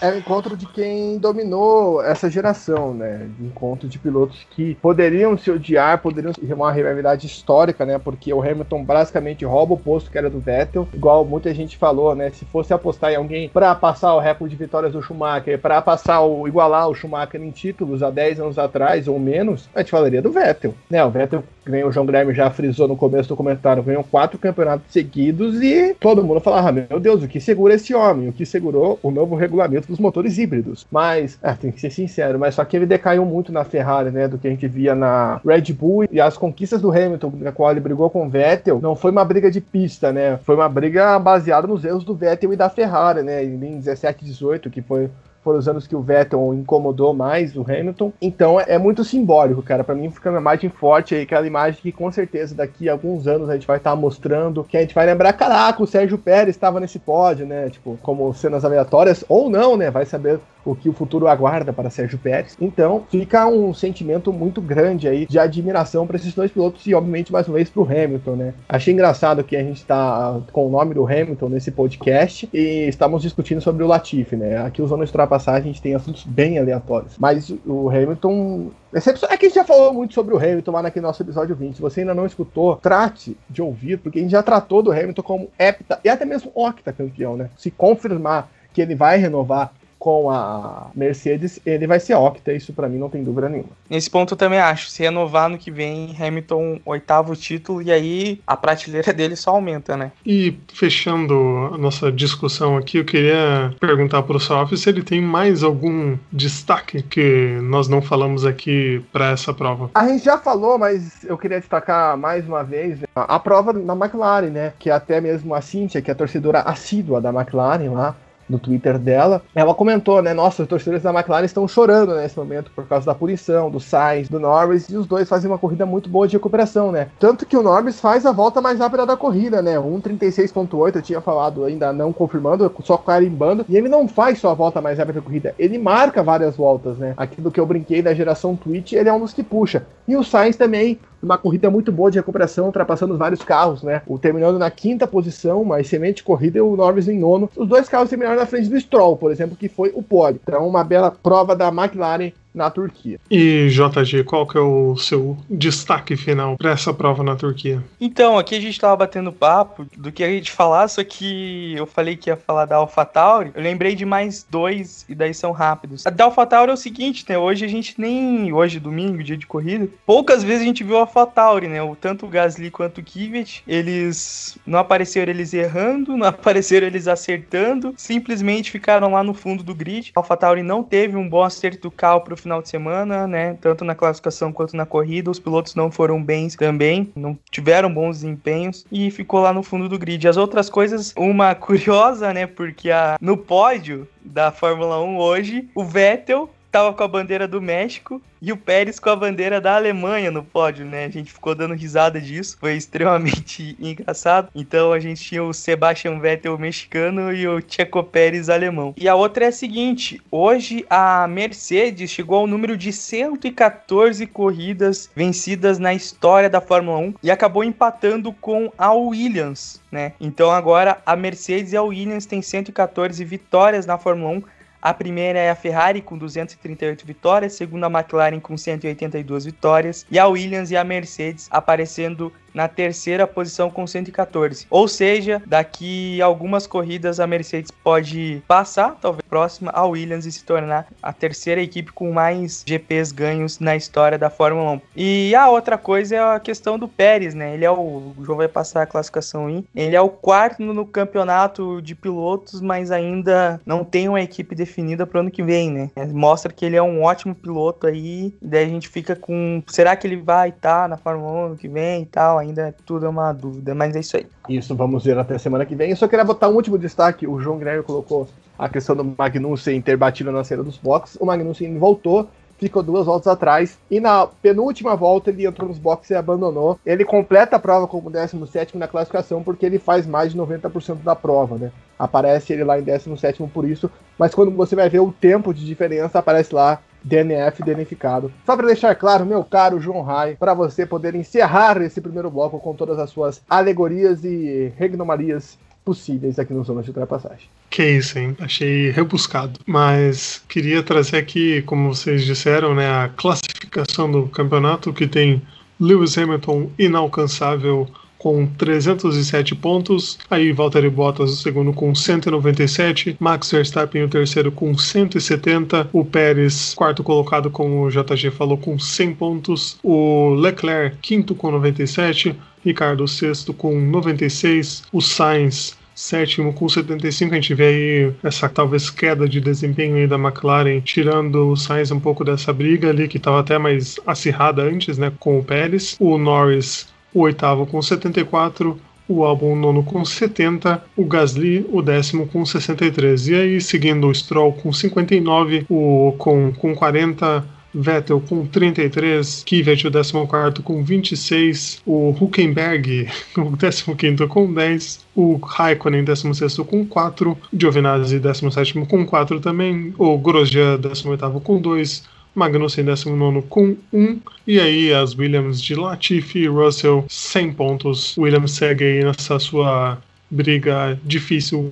é o encontro de quem dominou essa geração, né? De encontro de pilotos que poderiam se odiar, poderiam ter uma rivalidade histórica, né? Porque o Hamilton basicamente rouba o posto que era do Vettel, igual muita gente falou, né? Se fosse apostar em alguém para passar o recorde de vitórias do Schumacher, para passar o igualar o Schumacher em títulos há 10 anos atrás ou menos, a gente falaria do Vettel, né? O Vettel que nem o João Guilherme já frisou no começo do comentário, ganhou quatro campeonatos seguidos e todo mundo falava, meu Deus, o que segura esse homem? O que segurou o novo regulamento dos motores híbridos. Mas, é, tem que ser sincero, mas só que ele decaiu muito na Ferrari, né, do que a gente via na Red Bull e as conquistas do Hamilton, na qual ele brigou com o Vettel, não foi uma briga de pista, né, foi uma briga baseada nos erros do Vettel e da Ferrari, né, em 17 e 18, que foi foram os anos que o Vettel incomodou mais o Hamilton. Então é, é muito simbólico, cara. Pra mim fica uma imagem forte aí, aquela imagem que com certeza daqui a alguns anos a gente vai estar mostrando, que a gente vai lembrar, caraca, o Sérgio Pérez estava nesse pódio, né? Tipo, como cenas aleatórias, ou não, né? Vai saber o que o futuro aguarda para Sérgio Pérez. Então, fica um sentimento muito grande aí de admiração para esses dois pilotos e, obviamente, mais uma vez para o Hamilton, né? Achei engraçado que a gente está com o nome do Hamilton nesse podcast e estamos discutindo sobre o Latifi, né? Aqui de ultrapassagem a gente tem assuntos bem aleatórios, mas o Hamilton É que a gente já falou muito sobre o Hamilton lá naquele nosso episódio 20. Se você ainda não escutou, trate de ouvir, porque a gente já tratou do Hamilton como hepta e até mesmo octa campeão, né? Se confirmar que ele vai renovar com a Mercedes, ele vai ser octa. Isso pra mim não tem dúvida nenhuma. Nesse ponto eu também acho. Se renovar no que vem, Hamilton oitavo título, e aí a prateleira dele só aumenta, né? E fechando a nossa discussão aqui, eu queria perguntar para o Salf se ele tem mais algum destaque que nós não falamos aqui para essa prova. A gente já falou, mas eu queria destacar mais uma vez a, a prova da McLaren, né? Que até mesmo a Cynthia, que é a torcedora assídua da McLaren lá, no Twitter dela, ela comentou, né? Nossa, os torcedores da McLaren estão chorando nesse momento por causa da punição, do Sainz, do Norris, e os dois fazem uma corrida muito boa de recuperação, né? Tanto que o Norris faz a volta mais rápida da corrida, né? 1,36,8, eu tinha falado ainda não confirmando, só carimbando, e ele não faz só a volta mais rápida da corrida, ele marca várias voltas, né? Aquilo que eu brinquei da geração Twitch, ele é um dos que puxa. E o Sainz também uma corrida muito boa de recuperação, ultrapassando vários carros, né? O terminando na quinta posição, uma excelente corrida, e o Norris em nono. Os dois carros terminaram na frente do Stroll, por exemplo, que foi o pódio. Então, uma bela prova da McLaren na Turquia. E JG, qual que é o seu destaque final para essa prova na Turquia? Então, aqui a gente tava batendo papo do que a gente falar, só que eu falei que ia falar da AlphaTauri. Eu lembrei de mais dois e daí são rápidos. A da AlphaTauri é o seguinte, né? Hoje a gente nem hoje domingo, dia de corrida, poucas vezes a gente viu a AlphaTauri, né? O tanto o Gasly quanto o Kvyat, eles não apareceram eles errando, não apareceram eles acertando, simplesmente ficaram lá no fundo do grid. A AlphaTauri não teve um bom acerto do carro pro final de semana, né? Tanto na classificação quanto na corrida, os pilotos não foram bens também, não tiveram bons desempenhos e ficou lá no fundo do grid. As outras coisas, uma curiosa, né? Porque a, no pódio da Fórmula 1 hoje, o Vettel tava com a bandeira do México e o Pérez com a bandeira da Alemanha no pódio, né? A gente ficou dando risada disso, foi extremamente engraçado. Então a gente tinha o Sebastian Vettel mexicano e o Checo Pérez alemão. E a outra é a seguinte: hoje a Mercedes chegou ao número de 114 corridas vencidas na história da Fórmula 1 e acabou empatando com a Williams, né? Então agora a Mercedes e a Williams têm 114 vitórias na Fórmula 1 a primeira é a Ferrari com 238 vitórias, segunda a McLaren com 182 vitórias. E a Williams e a Mercedes aparecendo na terceira posição com 114. Ou seja, daqui algumas corridas a Mercedes pode passar, talvez próxima, a Williams e se tornar a terceira equipe com mais GPs ganhos na história da Fórmula 1. E a outra coisa é a questão do Pérez, né? Ele é o, o João vai passar a classificação aí. Ele é o quarto no campeonato de pilotos, mas ainda não tem uma equipe definida para o ano que vem, né? Mostra que ele é um ótimo piloto aí. Daí a gente fica com, será que ele vai estar tá na Fórmula 1 ano que vem e tal? Ainda tudo é uma dúvida, mas é isso aí. Isso, vamos ver até semana que vem. Eu só queria botar um último destaque. O João Guilherme colocou a questão do Magnussen ter batido na cena dos boxes. O Magnussen voltou, ficou duas voltas atrás. E na penúltima volta ele entrou nos boxes e abandonou. Ele completa a prova como 17 na classificação porque ele faz mais de 90% da prova, né? Aparece ele lá em 17 por isso. Mas quando você vai ver o tempo de diferença, aparece lá DNF danificado. Só para deixar claro, meu caro João Rai, para você poder encerrar esse primeiro bloco com todas as suas alegorias e regnomarias possíveis aqui no Zona de Ultrapassagem. Que isso, hein? Achei rebuscado. Mas queria trazer aqui, como vocês disseram, né, a classificação do campeonato que tem Lewis Hamilton inalcançável com 307 pontos, aí Valtteri Bottas o segundo com 197, Max Verstappen o terceiro com 170, o Pérez quarto colocado como o JG falou com 100 pontos, o Leclerc quinto com 97, Ricardo sexto com 96, o Sainz sétimo com 75. A gente vê aí essa talvez queda de desempenho aí da McLaren, tirando o Sainz um pouco dessa briga ali que estava até mais acirrada antes, né, com o Pérez. O Norris o oitavo com 74, o álbum nono com 70, o Gasly o décimo com 63. E aí, seguindo o Stroll com 59, o com, com 40, Vettel com 33, Kvyat o 14 com 26, o Huckenberg o 15 com 10, o Raikkonen 16 com 4, Giovinazzi 17 com 4 também, o Grosjean 18 com 2, Magnussen 19 com 1. E aí as Williams de Latifi e Russell 100 pontos. Williams segue aí nessa sua briga difícil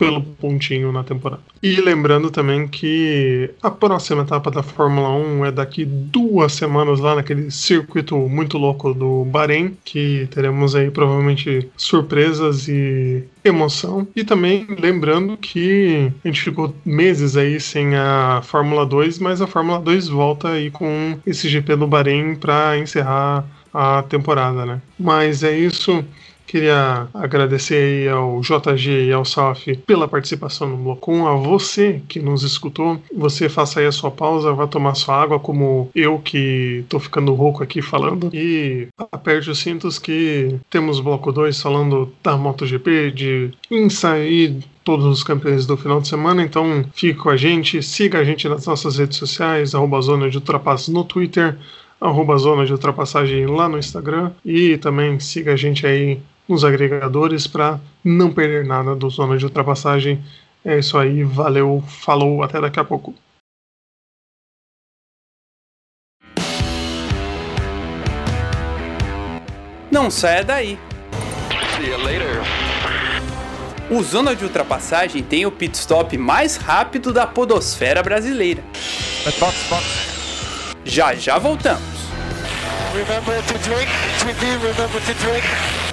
pelo pontinho na temporada. E lembrando também que a próxima etapa da Fórmula 1 é daqui duas semanas lá naquele circuito muito louco do Bahrein, que teremos aí provavelmente surpresas e emoção. E também lembrando que a gente ficou meses aí sem a Fórmula 2, mas a Fórmula 2 volta aí com esse GP do Bahrein para encerrar a temporada, né? Mas é isso. Queria agradecer ao JG e ao SAF pela participação no Blocon, a você que nos escutou. Você faça aí a sua pausa, vá tomar sua água, como eu que tô ficando rouco aqui falando. E aperte os cintos que temos Bloco 2 falando da MotoGP, de INSA todos os campeões do final de semana, então fique com a gente, siga a gente nas nossas redes sociais, arroba Zona de no Twitter, arroba Zona de Ultrapassagem lá no Instagram e também siga a gente aí nos agregadores para não perder nada do Zona de Ultrapassagem. É isso aí, valeu, falou, até daqui a pouco. Não saia daí. See you later. O Zona de Ultrapassagem tem o pit stop mais rápido da podosfera brasileira. Box, box. Já já voltamos. Remember to drink, to be, remember to drink.